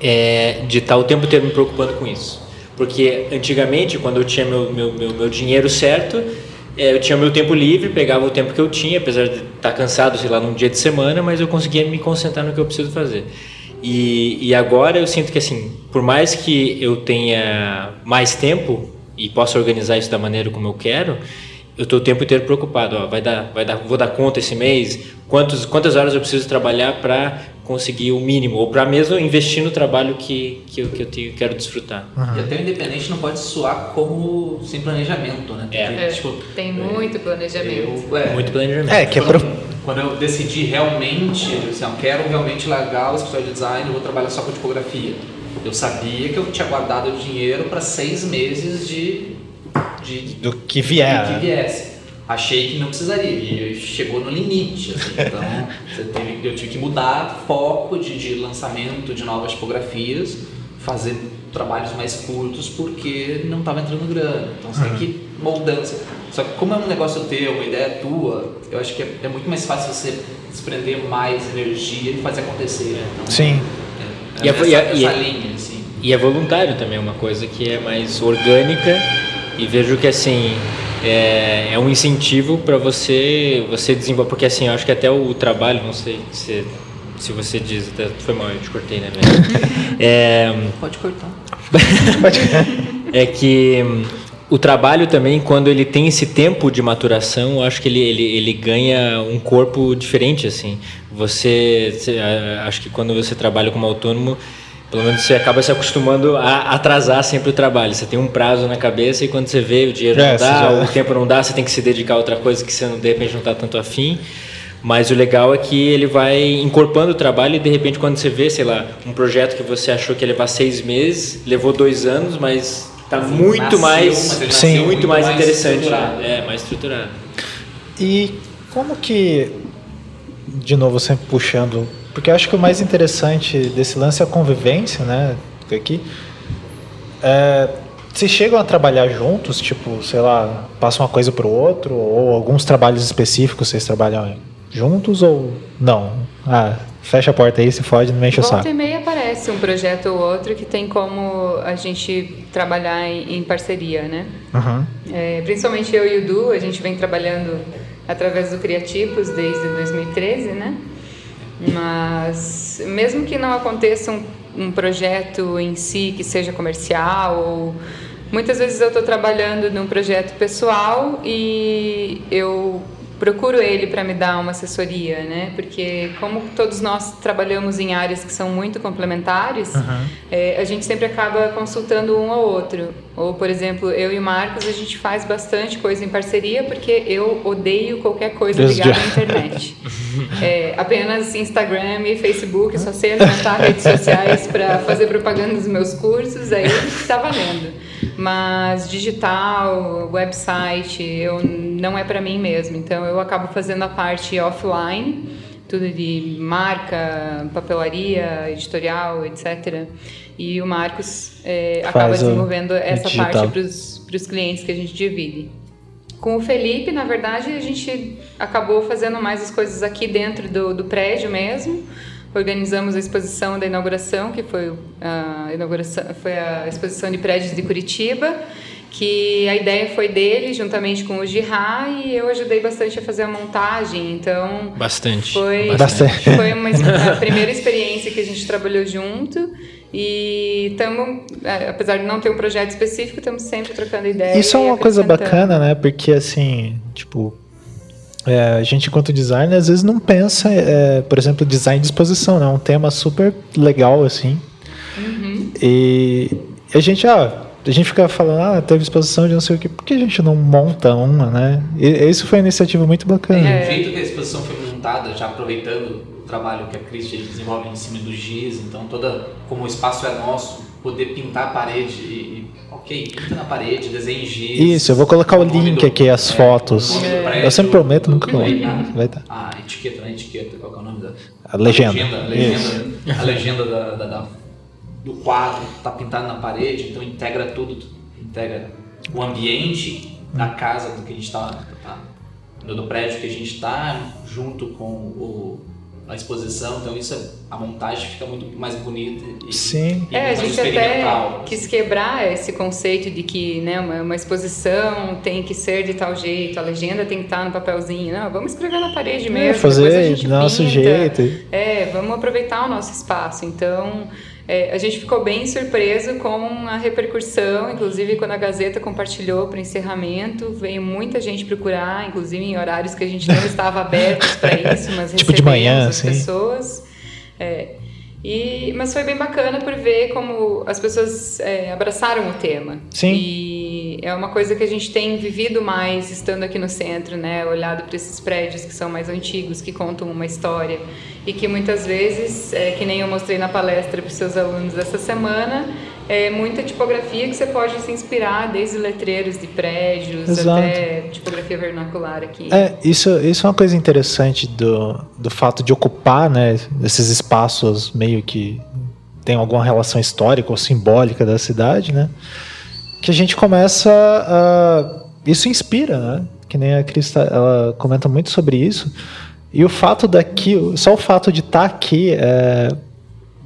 é, de estar o tempo inteiro me preocupando com isso. Porque antigamente, quando eu tinha meu, meu, meu, meu dinheiro certo, é, eu tinha meu tempo livre, pegava o tempo que eu tinha, apesar de estar cansado, sei lá, num dia de semana, mas eu conseguia me concentrar no que eu preciso fazer. E, e agora eu sinto que, assim, por mais que eu tenha mais tempo e possa organizar isso da maneira como eu quero, eu estou o tempo inteiro preocupado. Ó, vai dar, vai dar, vou dar conta esse mês? Quantos, quantas horas eu preciso trabalhar para conseguir o mínimo, ou para mesmo investir no trabalho que, que, eu, que eu tenho, quero desfrutar. Uhum. E até o independente não pode soar como sem planejamento, né? É. Porque, é, tipo, tem muito planejamento. Eu, é, muito planejamento. É, que é quando, quando eu decidi realmente, eu disse, não, quero realmente largar o escritório de design, vou trabalhar só com tipografia. Eu sabia que eu tinha guardado dinheiro para seis meses de, de do que vier. Do que viesse achei que não precisaria e chegou no limite. Assim, então teve, eu tive que mudar foco de, de lançamento de novas tipografias, fazer trabalhos mais curtos porque não estava entrando grana. Então você uhum. tem que moldando. Só que como é um negócio teu, uma ideia tua, eu acho que é, é muito mais fácil você desprender mais energia e fazer acontecer. Então, Sim. É, é e, essa, e, essa linha, assim. e é voluntário também, uma coisa que é mais orgânica e vejo que assim é, é um incentivo para você você desenvolver porque assim eu acho que até o trabalho não sei se se você diz até foi mal eu te cortei né velho? É, pode cortar. É que hum, o trabalho também quando ele tem esse tempo de maturação eu acho que ele, ele, ele ganha um corpo diferente assim. Você, você acho que quando você trabalha como autônomo pelo menos você acaba se acostumando a atrasar sempre o trabalho. Você tem um prazo na cabeça e quando você vê o dinheiro é, não dá, já... o tempo não dá, você tem que se dedicar a outra coisa que você não, de repente não está tanto afim. Mas o legal é que ele vai incorporando o trabalho e de repente quando você vê, sei lá, um projeto que você achou que ia levar seis meses, levou dois anos, mas está muito nasceu, mais, sim, muito, muito mais, mais interessante, estruturado. é mais estruturado. E como que, de novo sempre puxando porque eu acho que o mais interessante desse lance é a convivência, né? Aqui. É, vocês chegam a trabalhar juntos, tipo, sei lá, passam uma coisa para o outro, ou alguns trabalhos específicos vocês trabalham juntos ou não? Ah, fecha a porta aí, se fode, não me enche o saco. Volta e meia aparece um projeto ou outro que tem como a gente trabalhar em, em parceria, né? Uhum. É, principalmente eu e o Du, a gente vem trabalhando através do Criatipos desde 2013, né? Mas mesmo que não aconteça um, um projeto em si que seja comercial, ou, muitas vezes eu estou trabalhando num projeto pessoal e eu procuro ele para me dar uma assessoria, né? Porque como todos nós trabalhamos em áreas que são muito complementares, uhum. é, a gente sempre acaba consultando um ao outro. Ou, por exemplo, eu e o Marcos, a gente faz bastante coisa em parceria porque eu odeio qualquer coisa ligada à internet. É, apenas Instagram e Facebook, só sei alimentar redes sociais para fazer propaganda dos meus cursos, aí está valendo. Mas digital, website, eu, não é para mim mesmo. Então eu acabo fazendo a parte offline, tudo de marca, papelaria, editorial, etc. E o Marcos é, acaba desenvolvendo essa digital. parte para os clientes que a gente divide. Com o Felipe, na verdade, a gente acabou fazendo mais as coisas aqui dentro do, do prédio mesmo organizamos a exposição da inauguração, que foi a, inauguração, foi a exposição de prédios de Curitiba, que a ideia foi dele, juntamente com o Girá, e eu ajudei bastante a fazer a montagem, então... Bastante. Foi, bastante. foi uma, a primeira experiência que a gente trabalhou junto, e estamos, é, apesar de não ter um projeto específico, estamos sempre trocando ideias. Isso é uma coisa bacana, né? Porque, assim, tipo, é, a gente, enquanto designer, às vezes não pensa, é, por exemplo, design de exposição, né? É um tema super legal, assim. Uhum. E a gente, ah, a gente fica falando, ah, teve exposição de não sei o que, por que a gente não monta uma, né? E isso foi uma iniciativa muito bacana. É, o jeito que a exposição foi montada, já aproveitando o trabalho que a Christian desenvolve em cima do giz, então toda, como o espaço é nosso, poder pintar a parede e, ok, pinta na parede, desenhe giz. Isso, eu vou colocar o, link aqui, as é, fotos. Eu sempre prometo, nunca coloco. Vai estar. A etiqueta, a etiqueta, qual é o nome da... A legenda. A legenda, a legenda, a legenda da, da, do quadro está pintado na parede, então integra tudo, integra o ambiente da casa do que a gente está, tá, do prédio que a gente está, junto com o na exposição, então isso é, a montagem fica muito mais bonita e, Sim. E é, a gente até quis quebrar esse conceito de que né, uma, uma, exposição tem que ser de tal jeito, a legenda tem que estar no papelzinho. Não, vamos escrever na parede é, mesmo. É, fazer do nosso jeito. É, vamos aproveitar o nosso espaço. Então, é, a gente ficou bem surpreso com a repercussão, inclusive quando a Gazeta compartilhou para o encerramento, veio muita gente procurar, inclusive em horários que a gente não estava abertos para isso, mas tipo de manhã, as pessoas. É, e, mas foi bem bacana por ver como as pessoas é, abraçaram o tema. Sim. E é uma coisa que a gente tem vivido mais estando aqui no centro, né? Olhado para esses prédios que são mais antigos, que contam uma história e que muitas vezes, é, que nem eu mostrei na palestra para os seus alunos essa semana, é muita tipografia que você pode se inspirar, desde letreiros de prédios Exato. até tipografia vernacular aqui. É, isso, isso é uma coisa interessante do, do fato de ocupar né, esses espaços meio que tem alguma relação histórica ou simbólica da cidade, né? Que a gente começa a... Isso inspira, né? Que nem a Crista, ela comenta muito sobre isso e o fato daqui, só o fato de estar tá aqui, é,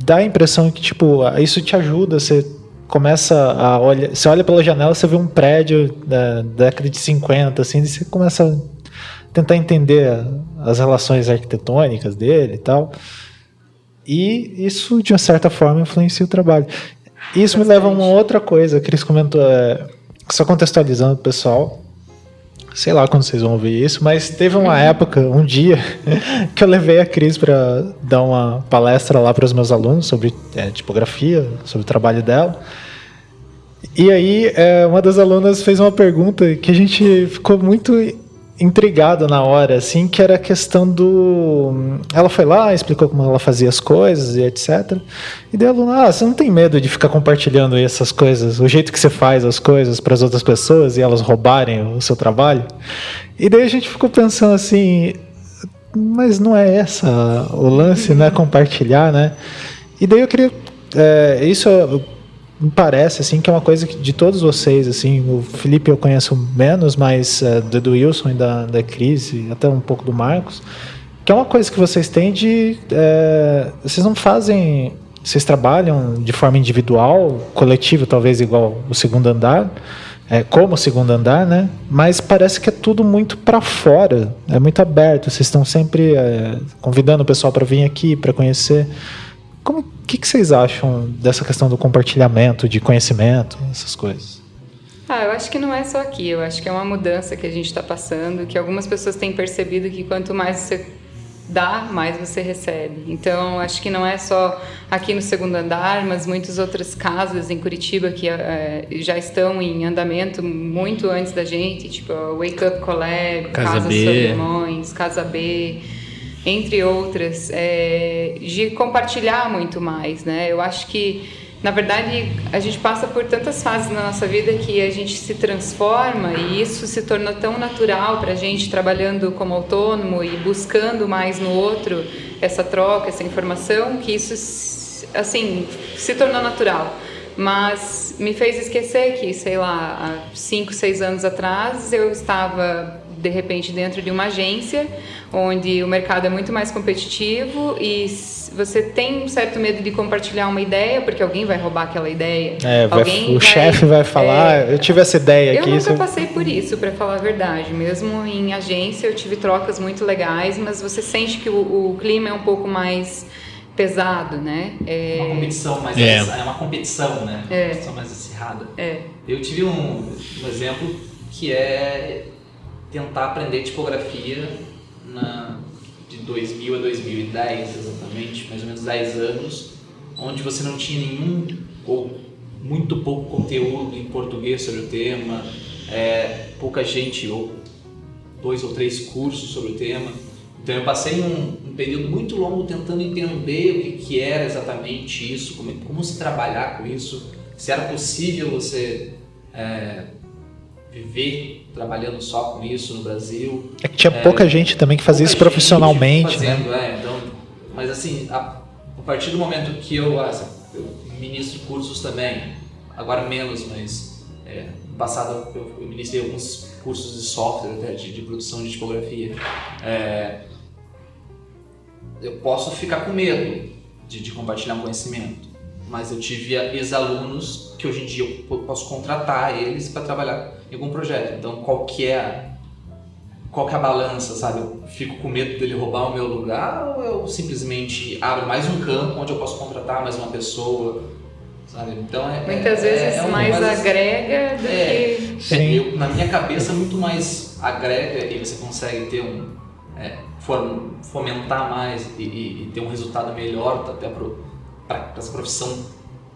dá a impressão que, tipo, isso te ajuda, você começa a olhar, você olha pela janela, você vê um prédio da década de 50, assim, e você começa a tentar entender as relações arquitetônicas dele e tal. E isso, de uma certa forma, influencia o trabalho. Isso Bastante. me leva a uma outra coisa, que eles comentou, é, só contextualizando o pessoal, sei lá quando vocês vão ouvir isso, mas teve uma época, um dia, que eu levei a Cris para dar uma palestra lá para os meus alunos sobre é, tipografia, sobre o trabalho dela. E aí, é, uma das alunas fez uma pergunta que a gente ficou muito intrigado na hora, assim, que era a questão do. Ela foi lá, explicou como ela fazia as coisas e etc. E daí ela, ah, você não tem medo de ficar compartilhando essas coisas, o jeito que você faz as coisas para as outras pessoas e elas roubarem o seu trabalho? E daí a gente ficou pensando assim, mas não é essa o lance, né? Compartilhar, né? E daí eu queria. É, isso me parece assim que é uma coisa de todos vocês assim o Felipe eu conheço menos mas uh, do, Wilson e da, da Cris e até um pouco do Marcos que é uma coisa que vocês têm de uh, vocês não fazem vocês trabalham de forma individual coletiva talvez igual o segundo andar é, como o segundo andar né? Mas parece que é tudo muito para fora é muito aberto vocês estão sempre é, convidando o pessoal para vir aqui para conhecer que, que vocês acham dessa questão do compartilhamento de conhecimento, essas coisas? Ah, eu acho que não é só aqui. Eu acho que é uma mudança que a gente está passando, que algumas pessoas têm percebido que quanto mais você dá, mais você recebe. Então, acho que não é só aqui no segundo andar, mas muitas outras casas em Curitiba que é, já estão em andamento muito antes da gente, tipo Wake Up Collab, Casa Casa B. Solimões, Casa B, entre outras, é, de compartilhar muito mais, né? Eu acho que na verdade, a gente passa por tantas fases na nossa vida que a gente se transforma e isso se tornou tão natural para a gente trabalhando como autônomo e buscando mais no outro essa troca, essa informação, que isso, assim, se tornou natural. Mas me fez esquecer que, sei lá, há cinco, seis anos atrás eu estava de repente dentro de uma agência onde o mercado é muito mais competitivo e você tem um certo medo de compartilhar uma ideia, porque alguém vai roubar aquela ideia. É, vai, o vai, chefe vai falar, é, eu tive essa ideia eu aqui. nunca isso- passei por isso, para falar a verdade. Mesmo em agência, eu tive trocas muito legais, mas você sente que o, o clima é um pouco mais pesado, né? É, Uma competição mais É. acirrada. É uma competição, né? Uma É. competição mais acirrada. é. Eu tive um, um exemplo que é tentar aprender tipografia na, de 2000 a 2010, exatamente, mais ou menos 10 anos, onde você não tinha nenhum ou muito pouco conteúdo em português sobre o tema, é, pouca gente ou dois ou três cursos sobre o tema. Então eu passei um, um período muito longo tentando entender o que, que era exatamente isso, como, como se trabalhar com isso, se era possível você é, viver trabalhando só com isso no Brasil. É que tinha pouca gente também que fazia isso profissionalmente, né? fazendo, é, então, mas assim, a, a partir do momento que eu, ah, eu ministro cursos também, agora menos, mas é, no passado eu, eu ministrei alguns cursos de software até, de, de produção de tipografia. É, eu posso ficar com medo de, de compartilhar um conhecimento, mas eu tive ex-alunos que hoje em dia eu po- posso contratar eles para trabalhar em algum projeto. Então, qual que é a, qual que é a balança, sabe? Eu fico com medo dele roubar o meu lugar ou eu simplesmente abro mais um campo onde eu posso contratar mais uma pessoa, sabe? Então é Muitas é- vezes é um- mais mas- agrega do É. que. Sim. eu, na minha cabeça muito mais agrega e você consegue ter um é, fomentar mais e, e- e ter um resultado melhor até para essa profissão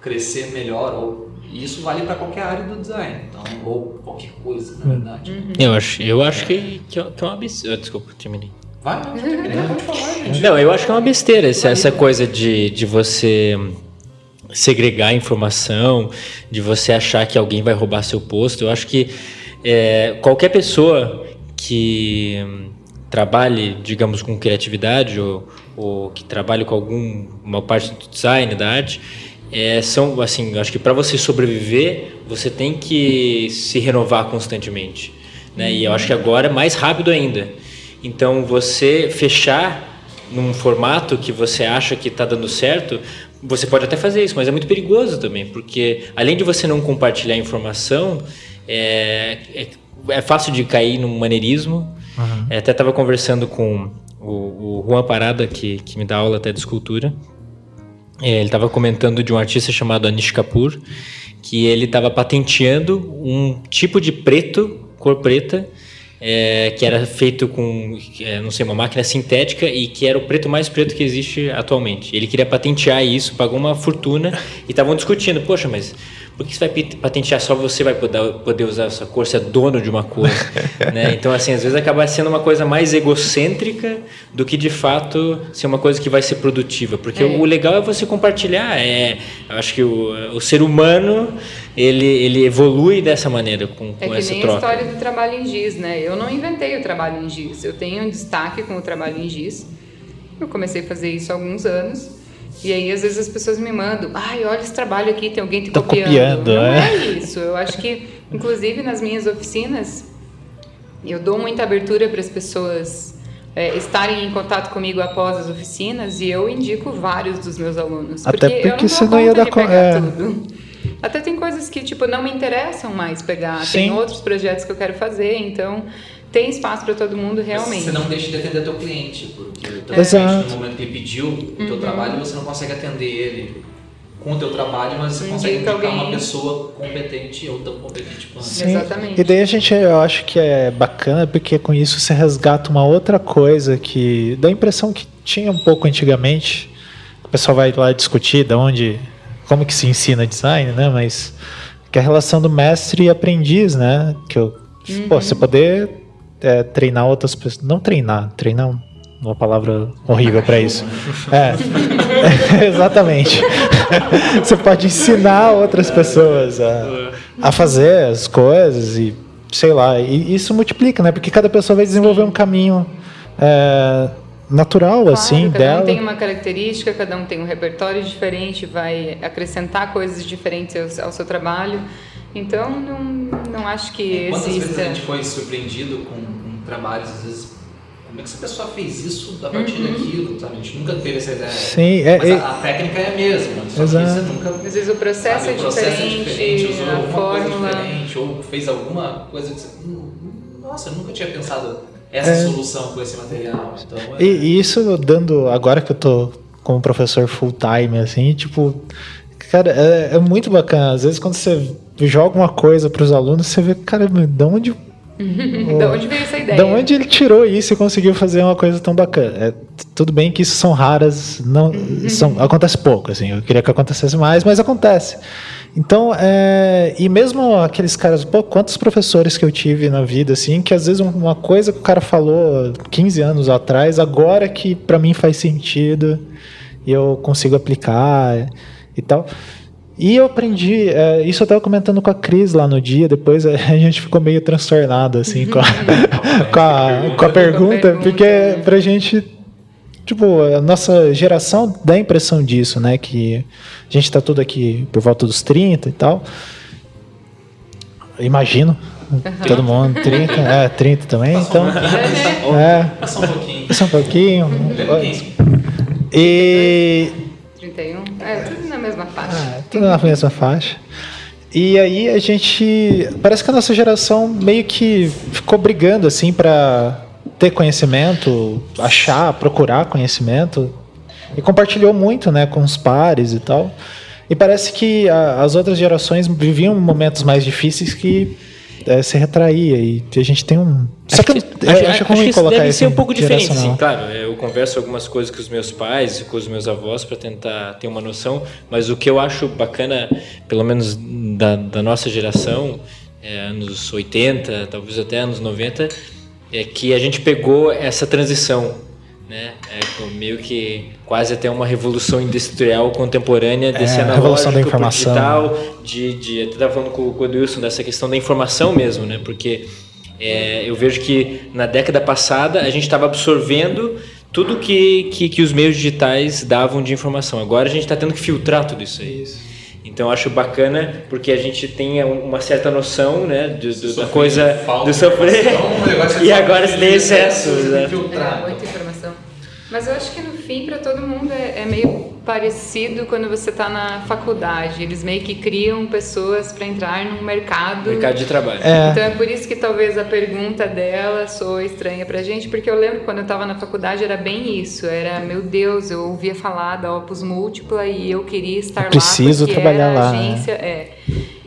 crescer melhor ou e isso vale para qualquer área do design então ou qualquer coisa na verdade Eu acho, eu acho que, que, é- que é uma besteira. Desculpa, terminei. vai não, terminei, pode falar gente Não, eu acho que é uma besteira essa, essa coisa de, de você segregar informação, de você achar que alguém vai roubar seu posto. Eu acho que é, qualquer pessoa que hum, trabalhe, digamos, com criatividade ou, ou que trabalhe com alguma parte do design, da arte, é, são assim, acho que para você sobreviver, você tem que se renovar constantemente, né? E eu acho que agora é mais rápido ainda. Então você fechar num formato que você acha que está dando certo, você pode até fazer isso, mas é muito perigoso também, porque além de você não compartilhar informação, é, é, é fácil de cair num maneirismo. É, até estava conversando com o, o Juan Parada, que, que me dá aula até de escultura. É, ele estava comentando de um artista chamado Anish Kapoor, que ele estava patenteando um tipo de preto, cor preta, é, que era feito com, é, não sei, uma máquina sintética e que era o preto mais preto que existe atualmente. Ele queria patentear isso, pagou uma fortuna e estavam discutindo, poxa, mas por que você vai patentear só você vai poder, poder usar essa cor, você é dono de uma cor? né? Então, assim, às vezes acaba sendo uma coisa mais egocêntrica do que de fato ser uma coisa que vai ser produtiva. Porque É. o legal é você compartilhar. É, eu acho que o, o ser humano ele, ele evolui dessa maneira com, É com que essa nem a história do trabalho em giz, né? Eu não inventei o trabalho em giz. Eu tenho um destaque com o trabalho em giz. Eu comecei a fazer isso há alguns anos. E aí, às vezes, as pessoas me mandam, ai, olha esse trabalho aqui, tem alguém te Tá copiando. copiando, não é. é isso. Eu acho que, inclusive, nas minhas oficinas, eu dou muita abertura para as pessoas é, estarem em contato comigo após as oficinas e eu indico vários dos meus alunos. Até porque, eu porque não você dou não ia conta dar de con- pegar é. tudo. Até tem coisas que, tipo, não me interessam mais pegar. Sim. Tem outros projetos que eu quero fazer, então tem espaço para todo mundo Mas realmente. Você não deixa de atender teu cliente, porque o teu Exato. cliente, no momento que ele pediu o teu trabalho, você não consegue atender ele com o teu trabalho, mas você consegue indicar alguém. uma pessoa competente ou tão competente quanto. Sim. Exatamente. E daí a gente, eu acho que é bacana porque com isso você resgata uma outra coisa que dá a impressão que tinha um pouco antigamente. O pessoal vai lá discutir de onde, como que se ensina design, né? Mas que é a relação do mestre e aprendiz, né? Que eu, uhum. pô, você poder é, treinar outras pessoas, não treinar, treinar uma palavra horrível para isso. É, exatamente. Você pode ensinar outras pessoas a, a fazer as coisas e sei lá. E isso multiplica, né? Porque cada pessoa vai desenvolver um caminho é, natural claro, assim cada dela. Cada um tem uma característica, cada um tem um repertório diferente, vai acrescentar coisas diferentes ao, ao seu trabalho. Então, não, não acho que Quantas exista. vezes a gente foi surpreendido com, com trabalhos, às vezes como é que essa pessoa fez isso a partir uhum. daquilo, sabe? A gente nunca teve essa ideia. Sim, é, Mas é, a, a, técnica é a mesma, só exato. que você nunca... Às vezes o processo, sabe, é, o processo diferente, é diferente, usou a alguma fórmula... coisa diferente, ou fez alguma coisa que você... Nossa, eu nunca tinha pensado essa é. solução com esse material. Então, é... e, e isso dando, agora que eu tô como professor full time, assim, tipo... Cara, é, é muito bacana. Às vezes quando você joga uma coisa para os alunos, você vê, cara, de onde da onde veio essa ideia? Da onde ele tirou isso e conseguiu fazer uma coisa tão bacana? É, tudo bem que isso são raras, não são, acontece pouco, assim. Eu queria que acontecesse mais, mas acontece. Então, é, e mesmo aqueles caras, pô, quantos professores que eu tive na vida, assim, que às vezes uma coisa que o cara falou 15 anos atrás, agora que para mim faz sentido e eu consigo aplicar e tal. E eu aprendi, é, isso eu estava comentando com a Cris lá no dia, depois a gente ficou meio transtornado assim com a, com a, com a pergunta, porque pra gente, tipo, a nossa geração dá a impressão disso, né? Que a gente está tudo aqui por volta dos 30 e tal. Imagino, todo mundo, 30, é, 30 também, então. É, passa um pouquinho. Passa um pouquinho. E 31. É, tudo na mesma faixa. Ah, tudo na mesma faixa. E aí a gente. Parece que a nossa geração meio que ficou brigando assim para ter conhecimento, achar, procurar conhecimento. E compartilhou muito né, com os pares e tal. E parece que a, as outras gerações viviam momentos mais difíceis que é, se retraía e a gente tem um. Só que, acho, é, acho, acho que isso deve ser um pouco diferente, sim, claro. Eu converso algumas coisas com os meus pais e com os meus avós para tentar ter uma noção, mas o que eu acho bacana, pelo menos da, da nossa geração, é, anos 80, talvez até anos 90, é que a gente pegou essa transição né? É meio que quase até uma revolução industrial contemporânea desse é, analógico revolução da informação. digital, de, de até estava falando com, com o Edilson dessa questão da informação mesmo, né? Porque é, eu vejo que na década passada a gente estava absorvendo tudo que, que, que, os meios digitais davam de informação. Agora a gente está tendo que filtrar tudo isso aí. Isso. Então acho bacana porque a gente tem uma certa noção, né, do, do da coisa do sofrer. e agora se tem excesso, né? Filtrar. É, muita informação. Mas eu acho que no fim, para todo mundo, é, é, meio parecido quando você está na faculdade. Eles meio que criam pessoas para entrar num mercado. Mercado de trabalho. É. Então é por isso que talvez a pergunta dela soa estranha para gente, porque eu lembro quando eu estava na faculdade era bem isso. Era, meu Deus, eu ouvia falar da Opus Múltipla e eu queria estar eu preciso lá. Preciso trabalhar lá. Né? Agência, é.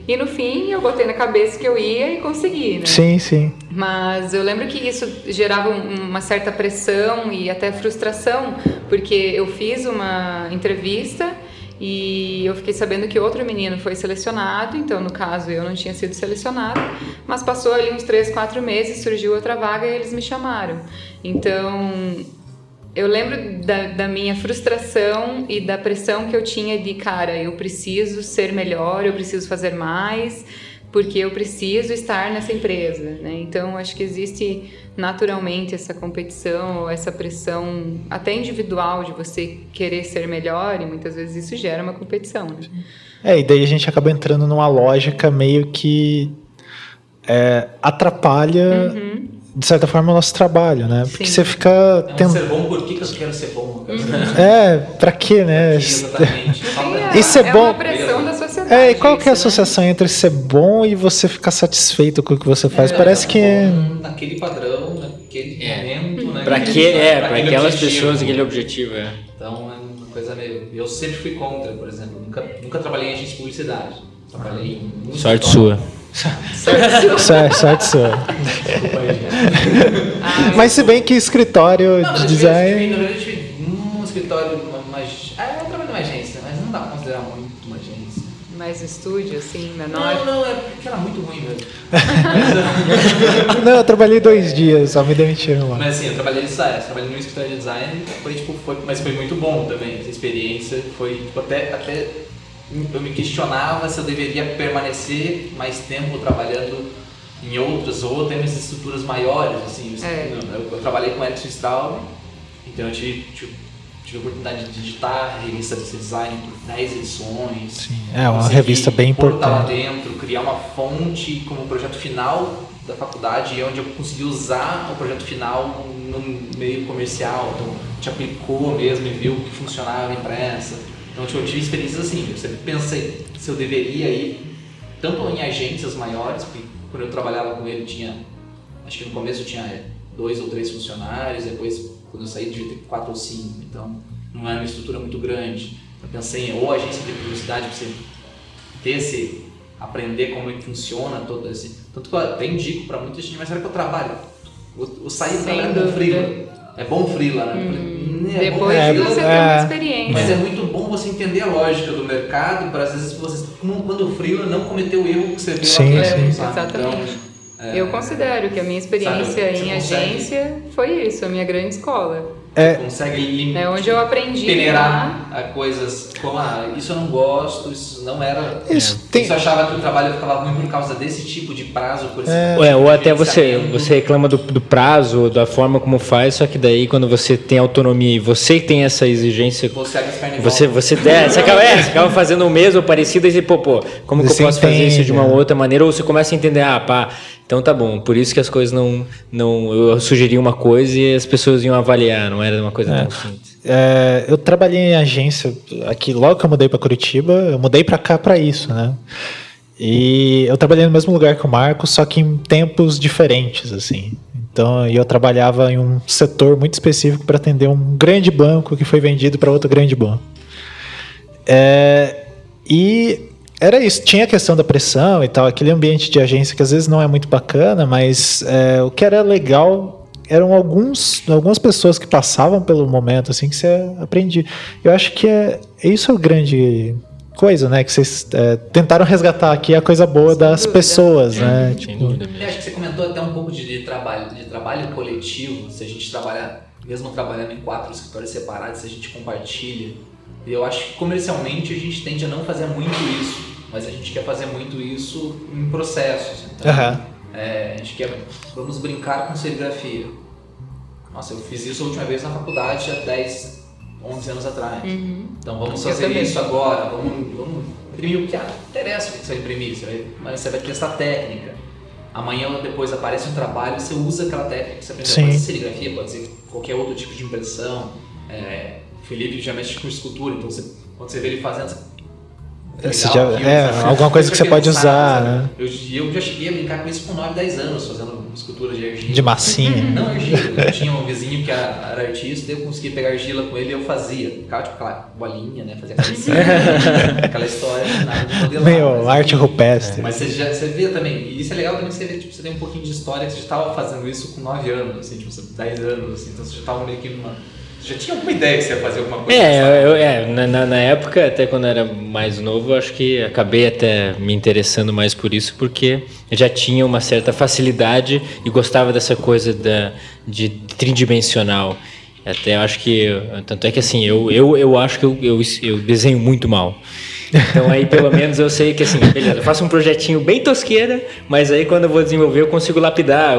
E no fim eu botei na cabeça que eu ia e consegui, né? Sim, sim. Mas eu lembro que isso gerava uma certa pressão e até frustração, porque eu fiz uma entrevista e eu fiquei sabendo que outro menino foi selecionado, então no caso eu não tinha sido selecionado, mas passou ali uns três, quatro meses, surgiu outra vaga e eles me chamaram. Então eu lembro da, da, minha frustração e da pressão que eu tinha de, cara, eu preciso ser melhor, eu preciso fazer mais, porque eu preciso estar nessa empresa, né? Então, acho que existe naturalmente essa competição, essa pressão até individual de você querer ser melhor e muitas vezes isso gera uma competição, né? É, e daí a gente acaba entrando numa lógica meio que é, atrapalha uhum de certa forma, o nosso trabalho, né? Porque Sim. você fica. Não, tendo... ser bom, por que, que eu quero ser bom? É, pra quê, né? exatamente. e ser é bom. Uma pressão da sociedade. É, e qual que é a né? associação né? entre ser bom e você ficar satisfeito com o que você faz? É, Parece que. Naquele padrão, naquele é. momento, né? Pra, que, é, pra aquelas objetivo. pessoas, aquele objetivo, é. Então é uma coisa meio. Eu sempre fui contra, por exemplo. Nunca, nunca trabalhei em agência de publicidade. Trabalhei em. Sorte sua. Sorte, sorte sua. Desculpa aí, gente. Mas se bem que escritório Não, de eu tive- design. Na verdade, eu tive um escritório, uma, ah, eu trabalho numa agência, mas não dá pra considerar muito uma agência. Mais estúdio, assim, Não, menor. não, é porque era muito ruim, velho. Não, eu trabalhei dois dias, só me demitiram lá. Mas assim, eu trabalhei nisso, é, trabalhei no escritório de design, foi, tipo, foi, mas foi muito bom também. Essa experiência foi tipo, até, até eu me questionava se eu deveria permanecer mais tempo trabalhando em outras ou até em estruturas maiores. Assim, É. eu, eu trabalhei com Erickson Straub, então eu tive, tive, tive a oportunidade de editar a revista de design por 10 edições. Sim, é uma revista bem lá importante. dentro, criar uma fonte como projeto final da faculdade, e é onde eu consegui usar o projeto final no meio comercial. Então, a gente aplicou mesmo e viu que funcionava a imprensa. Então, tipo, eu tive experiências assim. Eu sempre pensei se eu deveria ir tanto em agências maiores, porque quando eu trabalhava com ele tinha, acho que no começo eu tinha dois ou três funcionários, depois quando eu saí devia ter quatro ou cinco. Então, não era uma estrutura muito grande. Eu pensei em ou agência de publicidade para você ter esse aprender como é que funciona todo esse tanto que eu até indico para muita gente mas será que eu trabalho eu, eu saí trabalhando com freela é bom freela né falei, "Né, é Depois É, você é. tem uma experiência. mas é muito bom você entender a lógica do mercado para às vezes você quando o freela não cometeu o erro que você viu Sim, lá sim. atrás, sabe? Exatamente. Então, é, Eu considero que a minha experiência Sabe, em consegue- agência foi isso, a minha grande escola. É, consegue lim- É onde eu aprendi peneirar a coisas como ah, isso eu não gosto isso não era Isso tem- isso eu achava que o trabalho ficava ruim por causa desse tipo de prazo por esse É. tipo ou até você, você reclama do, do prazo, da forma como faz, só que daí quando você tem autonomia e você tem essa exigência, você você, você, é, você, acaba, é, você acaba fazendo o mesmo ou parecido e você, pô, pô, como que eu Você posso fazer isso de uma entende, é. outra maneira? Ou você começa a entender, ah, pá, então tá bom, por isso que as coisas não. não eu sugeri uma coisa e as pessoas iam avaliar, não era uma coisa tão simples. É, eu trabalhei em agência aqui logo que eu mudei para Curitiba, eu mudei para cá para isso, né? E eu trabalhei no mesmo lugar que o Marco, só que em tempos diferentes, assim. Então, eu trabalhava em um setor muito específico para atender um grande banco que foi vendido para outro grande banco. É, e era isso, tinha a questão da pressão e tal, aquele ambiente de agência que às vezes não é muito bacana, mas é, o que era legal eram alguns, algumas pessoas que passavam pelo momento assim que você aprendia. Eu acho que é isso é a grande coisa, né? Que vocês é, tentaram resgatar aqui a coisa boa Sem das dúvida. pessoas, né? Sem Tipo, dúvida Eu mesmo. acho que você comentou até um pouco de, de trabalho, de trabalho coletivo, se a gente trabalhar, mesmo trabalhando em quatro escritórios separados, se a gente compartilha. E eu acho que comercialmente a gente tende a não fazer muito isso, mas a gente quer fazer muito isso em processos. Então, Aham. é, a gente quer, vamos brincar com serigrafia. Nossa, eu fiz isso a última vez na faculdade há 10, 11 anos atrás. Então vamos Eu fazer também. isso agora, vamos, vamos imprimir o que ah, interessa o que você vai imprimir, você vai, mas você vai testar técnica. Amanhã ou depois aparece um trabalho e você usa aquela técnica que você aprendeu. Sim. Pode ser serigrafia, pode ser qualquer outro tipo de impressão. É, Felipe já mexe com escultura, então você, quando você vê ele fazendo, Legal, já- é, alguma coisa que você pode usar, sabe, né? Eu, eu já cheguei a brincar com isso com 9, 10 anos, fazendo escultura de argila. de massinha. Não argila, eu tinha um vizinho que era, era artista, eu conseguia pegar argila com ele e eu fazia. Ficava tipo aquela bolinha, né? Fazia cabecinha, aquela história, nada de modelar. Meio mas, arte enfim. rupestre. Mas você já você vê também, e isso é legal também que você vê, tipo, você tem um pouquinho de história que você já estava fazendo isso com 9 anos, assim, tipo, você- 10 anos, assim, então você já estava meio que numa. Já tinha alguma ideia que você ia fazer alguma coisa? É, eu, é na, na- época, até quando eu era mais novo, eu acho que acabei até me interessando mais por isso, porque já tinha uma certa facilidade e gostava dessa coisa da, de tridimensional. Até eu acho que. Tanto é que assim, eu, eu, eu acho que eu, eu, eu desenho muito mal. Então aí pelo menos eu sei que assim, beleza, eu faço um projetinho bem tosqueira, mas aí quando eu vou desenvolver eu consigo lapidar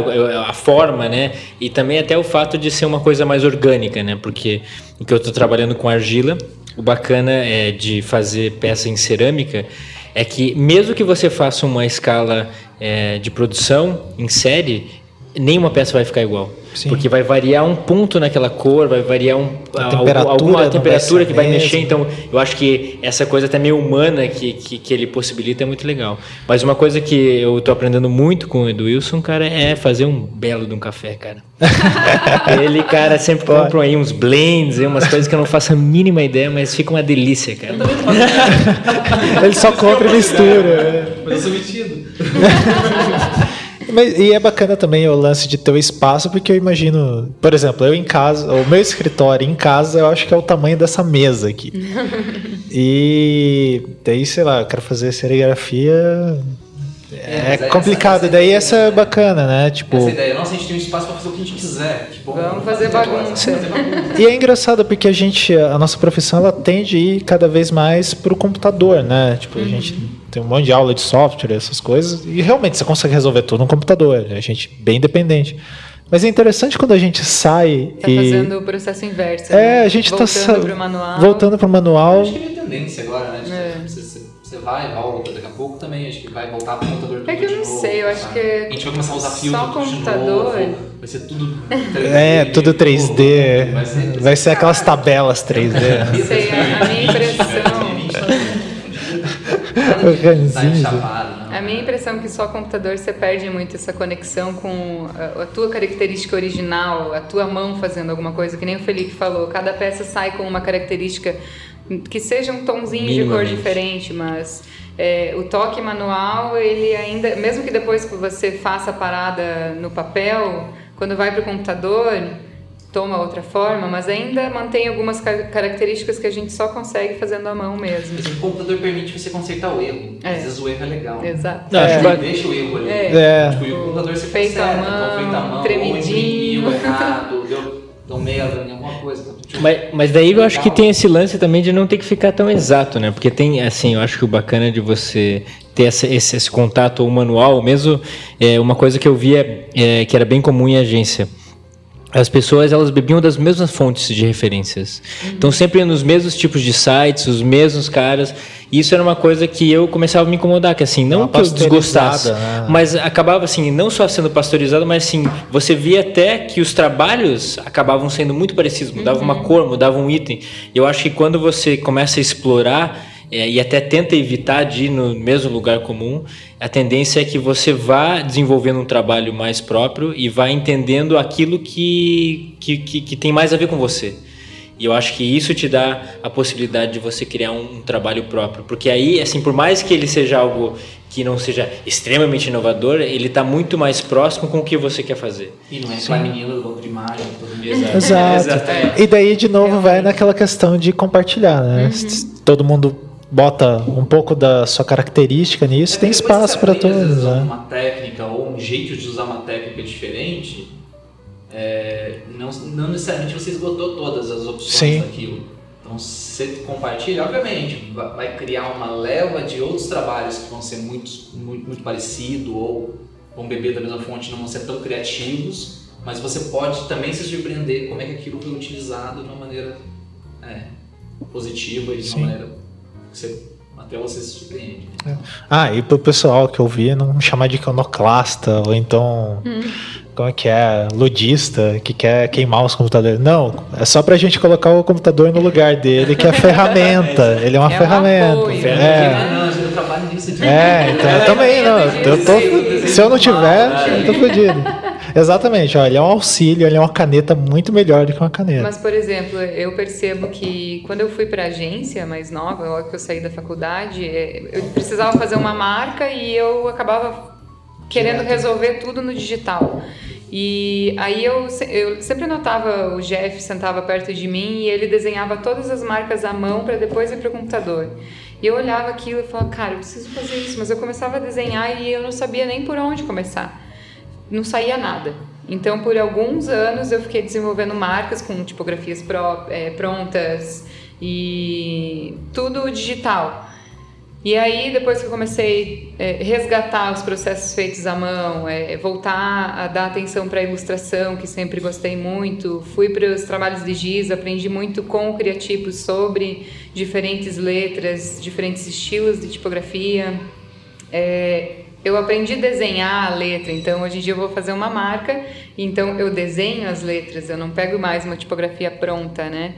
a forma, né? E também até o fato de ser uma coisa mais orgânica, né? Porque o que eu estou trabalhando com argila, o bacana é de fazer peça em cerâmica é que mesmo que você faça uma escala é, de produção em série, nenhuma peça vai ficar igual. Sim. Porque vai variar um ponto naquela cor, vai variar um, a temperatura alguma temperatura que vai mexer. Então, eu acho que essa coisa até meio humana que, que, que, ele possibilita é muito legal. Mas uma coisa que eu estou aprendendo muito com o Edu Wilson, cara, é fazer um belo de um café, cara. ele, cara, sempre compra aí uns blends, umas coisas que eu não faço a mínima ideia, mas fica uma delícia, cara. ele só compra e mistura. Mas eu sou metido. Mas, e é bacana também o lance de ter o espaço, porque eu imagino, por exemplo, eu em casa, o meu escritório em casa, eu acho que é o tamanho dessa mesa aqui. e daí, sei lá, eu quero fazer serigrafia. É, é complicado, essa, daí essa é bacana, né? Tipo, essa ideia, nossa, a gente tem um espaço para fazer o que a gente quiser. Tipo, vamos fazer bagunça. E é engraçado porque a gente, a nossa profissão, ela tende a ir cada vez mais para o computador, né? Tipo, uhum. a gente tem um monte de aula de software, essas coisas, e realmente você consegue resolver tudo no computador, a gente bem independente. Mas é interessante quando a gente sai tá e... fazendo o processo inverso. É, né? a gente está voltando para o manual. Voltando para o manual. Acho que é tendência agora, né? É. Você, você vai, volta, daqui a pouco também acho que vai voltar para o computador É que eu não novo, sei, eu acho que a gente vai começar a usar filtro só computador. Novo, vai ser tudo 3D. É, tudo 3D. Vai ser, vai ser aquelas tabelas 3D. Não sei, a minha impressão Tá a minha impressão é que só computador você perde muito essa conexão com a, a, tua característica original, a tua mão fazendo alguma coisa, que nem o Felipe falou. Cada peça sai com uma característica que seja um tomzinho de cor diferente, mas é, o toque manual, ele ainda, mesmo que depois que você faça a parada no papel, quando vai para o computador toma outra forma, mas ainda mantém algumas características que a gente só consegue fazendo à mão mesmo. O computador permite você consertar o erro. É. Às vezes o erro é legal. Exato. Não, é. Deixa o erro ali. É. é. Tipo, o computador você feito conserta, à mão, feito à mão, tremidinho. ou errado, deu, deu merda em alguma coisa. Tipo, mas, mas daí eu acho que tem esse lance também de não ter que ficar tão exato, né? Porque tem, assim, eu acho que o bacana de você ter esse, esse, esse contato ou manual, mesmo é, uma coisa que eu via é, que era bem comum em agência as pessoas elas bebiam das mesmas fontes de referências. Então sempre nos mesmos tipos de sites, os mesmos caras. E isso era uma coisa que eu começava a me incomodar, que assim, não que eu desgostasse, né? mas acabava assim, não só sendo pasteurizado, mas assim, você via até que os trabalhos acabavam sendo muito parecidos, mudava uhum. uma cor, mudava um item. Eu acho que quando você começa a explorar é, e até tenta evitar de ir no mesmo lugar comum, a tendência é que você vá desenvolvendo um trabalho mais próprio e vá entendendo aquilo que, que, que, que tem mais a ver com você. E eu acho que isso te dá a possibilidade de você criar um, um, trabalho próprio. Porque aí, assim, por mais que ele seja algo que não seja extremamente inovador, ele está muito mais próximo com o que você quer fazer. E não é menina do banco de imagem. Exato. Exato. Exato. E daí, de novo, vai naquela questão de compartilhar, né? Uhum. Todo mundo bota um pouco da sua característica nisso, é, tem espaço para todos. Né? Uma técnica ou um jeito de usar uma técnica diferente, é, não, não necessariamente você esgotou todas as opções Sim. daquilo. Então, você compartilha, obviamente, vai criar uma leva de outros trabalhos que vão ser muito, muito, muito parecidos ou vão beber da mesma fonte, não vão ser tão criativos, mas você pode também se surpreender como é que aquilo foi utilizado de uma maneira é, positiva e de uma maneira você, até você se surpreende. É. Ah, e pro pessoal que ouvia não me chamar de iconoclasta ou então. Hum. Como é que é? Ludista, que quer queimar os computadores. Não, é só pra gente colocar o computador no lugar dele, que é ferramenta. Ele é uma é ferramenta. Um apoio, é. Eu trabalho nisso. É, então eu também não. Eu tô, se eu não tiver, eu tô fodido. Exatamente, ó, ele é um auxílio, ele é uma caneta muito melhor do que uma caneta. Mas, por exemplo, eu percebo que quando eu fui para a agência mais nova, logo que eu saí da faculdade, é, eu precisava fazer uma marca e eu acabava querendo resolver tudo no digital. E aí eu, eu sempre notava o Jeff sentava perto de mim e ele desenhava todas as marcas à mão para depois ir para o computador. E eu olhava aquilo e falava, cara, eu preciso fazer isso, mas eu começava a desenhar e eu não sabia nem por onde começar não saía nada. Então, por alguns anos, eu fiquei desenvolvendo marcas com tipografias pró, é, prontas e tudo digital. E aí, depois que eu comecei a é, resgatar os processos feitos à mão, é, voltar a dar atenção para a ilustração, que sempre gostei muito, fui para os trabalhos de giz, aprendi muito com o criativo sobre diferentes letras, diferentes estilos de tipografia. É, eu aprendi a desenhar a letra, então hoje em dia eu vou fazer uma marca, então eu desenho as letras, eu não pego mais uma tipografia pronta, né?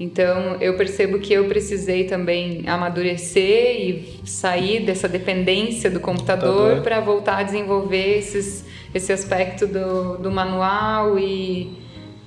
Então eu percebo que eu precisei também amadurecer e sair dessa dependência do computador para voltar a desenvolver esses, esse aspecto do, do manual e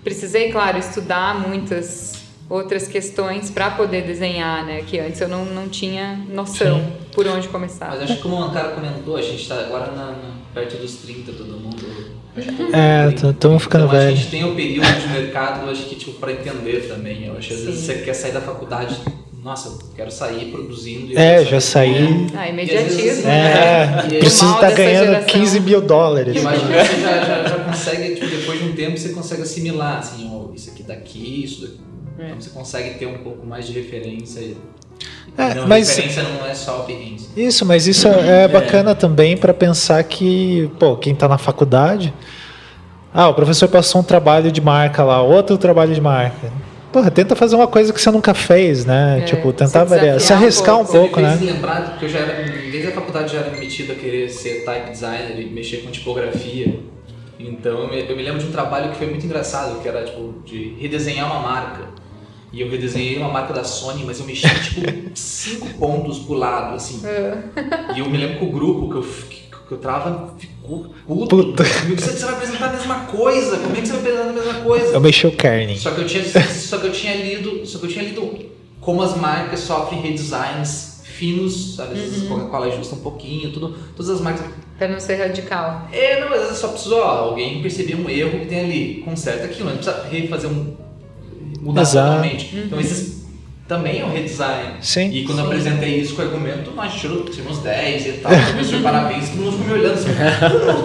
precisei, claro, estudar muitas outras questões para poder desenhar, né? Que antes eu não, não tinha noção Sim. por onde começar. Mas acho que como o Ankara comentou, a gente está agora na, na, perto dos 30, todo mundo. É, estamos ficando então, velho. A gente tem o período de mercado, acho que tipo para entender também. Eu acho que às vezes você quer sair da faculdade, nossa, quero sair produzindo. É, já saí. Ah, imediatismo. É, né? preciso estar tá ganhando geração. 15 mil dólares. Imagina que você já, já, já, consegue, tipo, depois de um tempo, você consegue assimilar, assim, oh, isso aqui daqui, isso daqui é. Então você consegue ter um pouco mais de referência. É, não, mas referência não é só Behance. Isso, mas isso é, é bacana também para pensar que, pô, quem está na faculdade, ah, o professor passou um trabalho de marca lá, outro trabalho de marca. Porra, tenta fazer uma coisa que você nunca fez, né? É, tipo, tentar se variar, se arriscar um pouco, um pouco né? lembrar que eu já era, desde a faculdade já era metido a querer ser type designer e mexer com tipografia. Então eu me, eu me lembro de um trabalho que foi muito engraçado, que era tipo de redesenhar uma marca. E eu redesenhei uma marca da Sony, mas eu mexi tipo cinco pontos pro lado, assim. É. E eu me lembro que o grupo que eu, que, que eu trava ficou puto. Puta. Você vai apresentar a mesma coisa. Como é que você vai apresentar a mesma coisa? Eu mexi o kerning. Só que eu tinha, só que eu tinha lido, só que eu tinha lido como as marcas sofrem redesigns finos, sabe? Uhum. Coca-Cola ajusta um pouquinho, tudo, todas as marcas. Pra não ser radical. É, não, às vezes só precisou, ó, alguém perceber um erro que tem ali, conserta aquilo, não precisa refazer um mudar Exato. totalmente. Uhum. Então esses também é um redesign. Sim. E quando Sim. eu apresentei isso com o argumento, nós tiramos, tiramos 10 e tal. Professor, parabéns. Todo mundo ficou me olhando assim.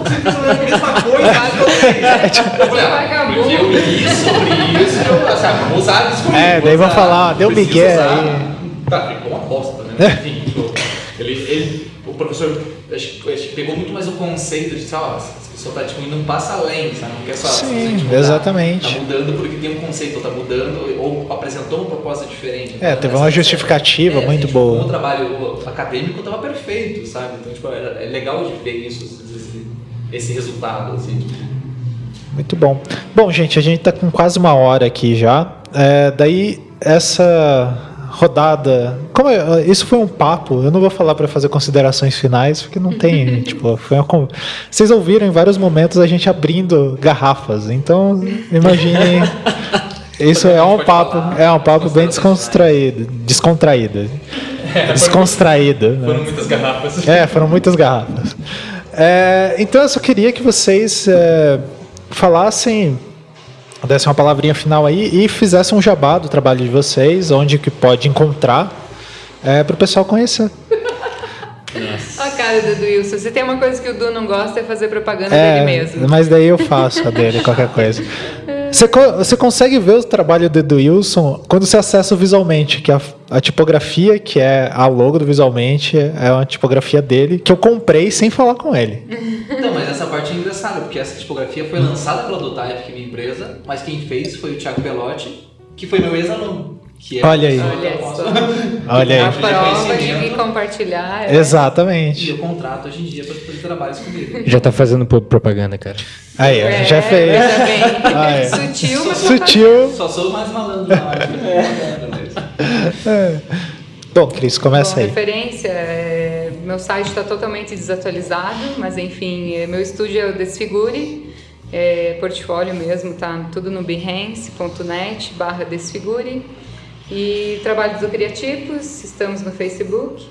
Você fez a mesma coisa que eu falei, ah, eu li sobre isso, eu assim, ah, vou usar isso comigo. É, daí vão falar, deu Miguel aí. Tá, ficou uma bosta, né? Enfim, tipo, ele, ele, o professor acho, acho, pegou muito mais o conceito de, ó, pessoa tá tipo, indo um passo além, sabe? Não quer só Sim, tipo, exatamente. Tá, tá, mudando porque tem um conceito, ou tá mudando, ou apresentou uma proposta diferente. É, teve uma justificativa é, muito assim, boa. Tipo, o trabalho acadêmico estava perfeito, sabe? Então, tipo, é, é legal de ver isso, esse, esse resultado, assim. Muito bom. Bom, gente, a gente está com quase uma hora aqui já. É, daí, essa rodada. Como é, isso foi um papo, eu não vou falar para fazer considerações finais, porque não tem, tipo, foi uma, vocês ouviram em vários momentos a gente abrindo garrafas. Então, imaginem isso é um papo, é um papo bem descontraído, descontraído. É, descontraído. Foram, né? muitas garrafas. É, foram muitas garrafas. É, então eu só queria que vocês é, falassem desse uma palavrinha final aí e fizesse um jabá do trabalho de vocês, onde que pode encontrar, é, para o pessoal conhecer. Nossa. A cara do Wilson. Se tem uma coisa que o Du não gosta é fazer propaganda é, dele mesmo. Mas daí eu faço a dele, qualquer coisa. Você, você consegue ver o trabalho do, Wilson quando você acessa visualmente, que a, a, tipografia, que é a logo do visualmente, é uma tipografia dele, que eu comprei sem falar com ele. Não, mas essa parte é engraçada, porque essa tipografia foi lançada pela Dotype, que é minha empresa, mas quem fez foi o Thiago Belotti, que foi meu ex-aluno. É Olha aí. Olha aí. A prova de vir compartilhar. É... Exatamente. E o contrato hoje em dia para fazer trabalhos comigo. Já está fazendo propaganda, cara. Aí, é, já fez. Ah, é. Sutil, mas Sutil. Só sou mais malandro na hora de é. Bom, Cris, começa Bom, aí. Referência, é, meu site está totalmente desatualizado, mas enfim, é, meu estúdio é o Desfigure, é, portfólio mesmo, tá tudo no behance.net barra Desfigure. E trabalhos do Criativos, estamos no Facebook.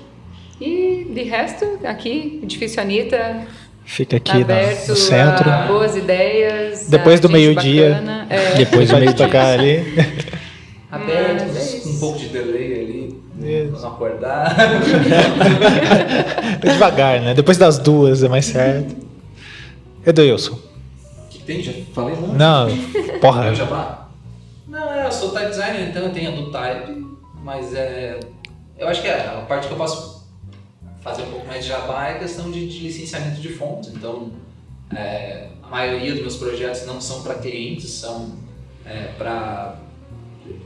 E de resto, aqui, Edifício Anitta. Fica aqui aberto no centro. boas ideias. Depois do meio-dia. É. Depois do meio tocar ali. Aberto, é pouco de delay ali. Isso. Não acordar. Devagar, né? Depois das duas é mais certo. Edilson. O que tem? Já falei, não? Não, porra. Eu já não, é, eu sou type designer, então eu tenho a do type, mas é, eu acho que é, a parte que eu posso fazer um pouco mais de Java é a questão de, de licenciamento de fontes. Então, é, a maioria dos meus projetos não são para clientes, são é, para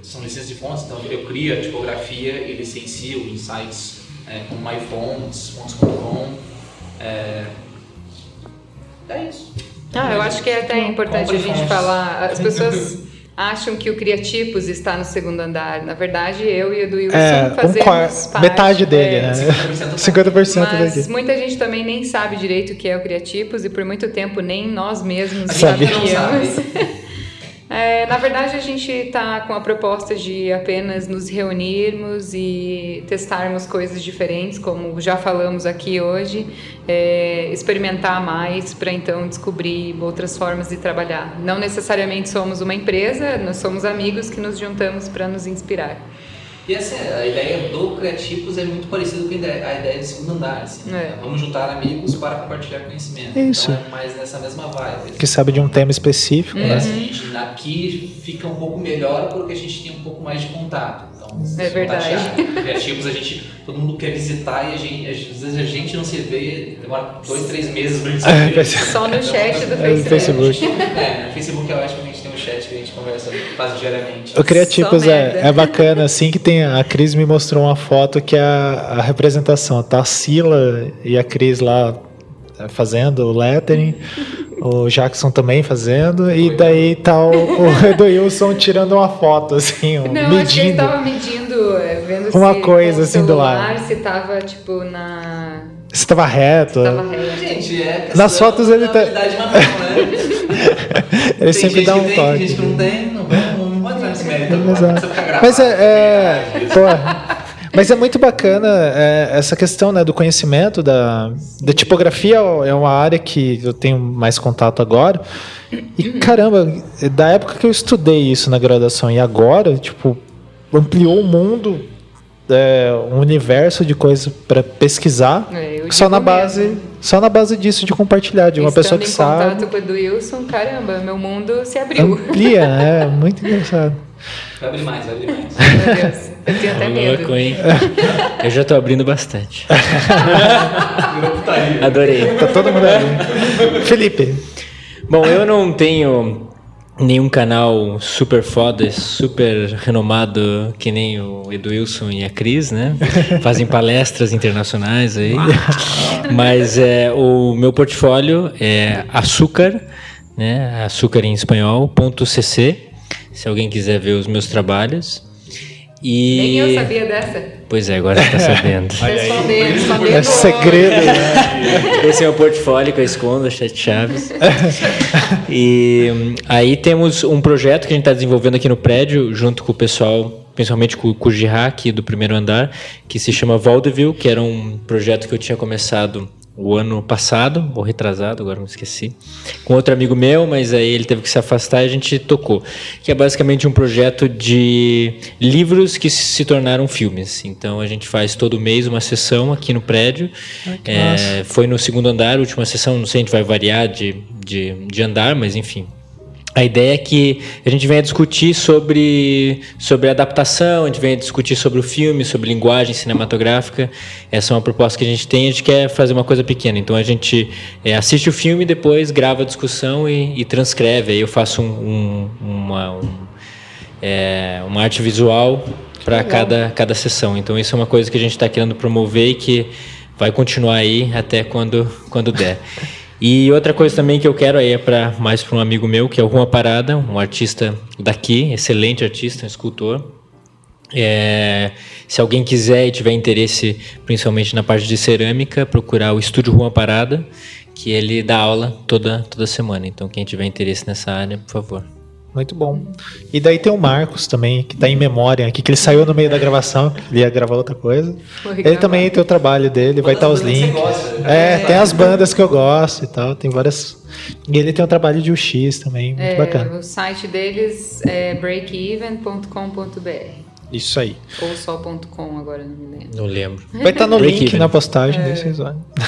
são licenças de fontes. Então, eu crio a tipografia e licencio em sites é, como MyFonts, fontes.com É, é isso. Ah, eu acho que é até importante a gente falar. As pessoas acham que o Criatipos está no segundo andar. Na verdade, eu e o do Wilson É, um fazemos quarto, parte. metade dele, é, né? 50% 50% Mas daqui. muita gente também nem sabe direito o que é o Criatipos e por muito tempo nem nós mesmos sabíamos. É, na verdade, a gente está com a proposta de apenas nos reunirmos e testarmos coisas diferentes, como já falamos aqui hoje, é, experimentar mais para então descobrir outras formas de trabalhar. Não necessariamente somos uma empresa, nós somos amigos que nos juntamos para nos inspirar. E essa, a ideia do Criatipos é muito parecida com a ideia, de segundo andar. Assim, É. né? Vamos juntar amigos para compartilhar conhecimento. Isso. Então é mais nessa mesma vibe. Que sabe de um tema específico, É, né? assim, a gente, aqui fica um pouco melhor porque a gente tem um pouco mais de contato. Então, É verdade. Criativos, a gente, todo mundo quer visitar e a gente, às vezes a gente não se vê, demora dois, três meses pra gente se É, ver. vai ser- Só no chat do É, no Facebook. Facebook. É, no Facebook é ótimo um chat que a gente conversa quase diariamente. O Criativos é, é bacana, assim, que tem. A Cris me mostrou uma foto que é a, a representação. Tá a Sila e a Cris lá é, fazendo o lettering, o Jackson também fazendo, e daí tá o, o Edoilson tirando uma foto, assim, ó, Não, acho que ele medindo. estava medindo, é, vendo Uma se coisa, assim, do celular, lado. se tava tipo na Se tava reto. tava reto. Gente, é Nas fotos ele tá-? Ele Tem sempre dá um tem, toque. Tem gente que não tem, não vamos, não vamos entrar nesse mérito Exato. Mas é, é, pô, mas é muito bacana é, essa questão né, do conhecimento da, da tipografia é uma área que eu tenho mais contato agora e caramba da época que eu estudei isso na graduação e agora tipo ampliou o mundo é, um universo de coisas para pesquisar É, só na base mesmo. Só na base disso de compartilhar de uma Estando pessoa que em sabe contato com o Edwilson, caramba, meu mundo se abriu. amplia é muito engraçado Vai abrir mais, vai abrir mais. Meu Deus, eu tenho até medo. Louco, hein? Eu já tô abrindo bastante. Adorei. tá todo mundo ali Felipe Bom, eu não tenho nenhum canal super foda, super renomado que nem o Edwilson e a Cris, né? Fazem palestras internacionais aí. Mas é, o meu portfólio é açúcar, né? Açúcar em espanhol, ponto .cc, se alguém quiser ver os meus trabalhos. E... Nem eu sabia dessa. Pois é, agora você tá sabendo. É no- segredo né? Esse é o portfólio que eu escondo, as sete chaves. E aí temos um projeto que a gente está desenvolvendo aqui no prédio, junto com o pessoal, principalmente com, com o Girá, aqui do primeiro andar, que se chama Vaudeville, que era um projeto que eu tinha começado o ano passado, ou retrasado, agora me esqueci, com outro amigo meu, mas aí ele teve que se afastar e a gente tocou. Que é basicamente um projeto de livros que se tornaram filmes. Então a gente faz todo mês uma sessão aqui no prédio. É, foi no segundo andar, última sessão, não sei, a gente vai variar de, de, de andar, mas enfim. A ideia é que a gente venha discutir sobre, sobre adaptação, a gente venha discutir sobre o filme, sobre linguagem cinematográfica. Essa é uma proposta que a gente tem, a gente quer fazer uma coisa pequena. Então a gente é, assiste o filme, depois grava a discussão e, e transcreve. Aí eu faço um, um, uma, um, é, uma arte visual para cada, cada sessão. Então isso é uma coisa que a gente está querendo promover e que vai continuar aí até quando, quando der. E outra coisa também que eu quero aí é para mais para um amigo meu, que é o Juan Parada, um artista daqui, excelente artista, um escultor. É, se alguém quiser e tiver interesse, principalmente na parte de cerâmica, procurar o Estúdio Juan Parada, que ele dá aula toda, toda semana. Então, quem tiver interesse nessa área, por favor. Muito bom. E daí tem o Marcos também, que tá em memória aqui, que ele saiu no meio da gravação, ele ia gravar outra coisa. Ele gravar. também tem o trabalho dele, vai estar os que você links. gosta, né? É, tem as bandas que eu gosto e tal, tem várias. E ele tem um trabalho de UX também, muito É, bacana. o site deles é breakeven.com.br Isso aí. ou só .com agora, não me lembro. Não lembro. Vai estar no Break link na postagem, daí vocês olham.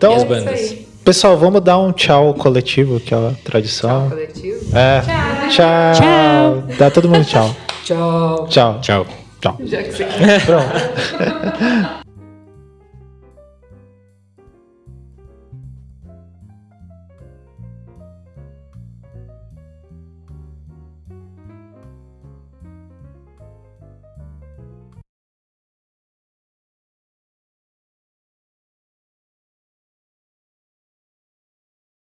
Então, E as É bandas? Pessoal, vamos dar um tchau coletivo, que é a tradição. Tchau, coletivo. É. Tchau. Tchau. Dá todo mundo tchau. Tchau. Tchau. Tchau. Tchau. Já que você Pronto.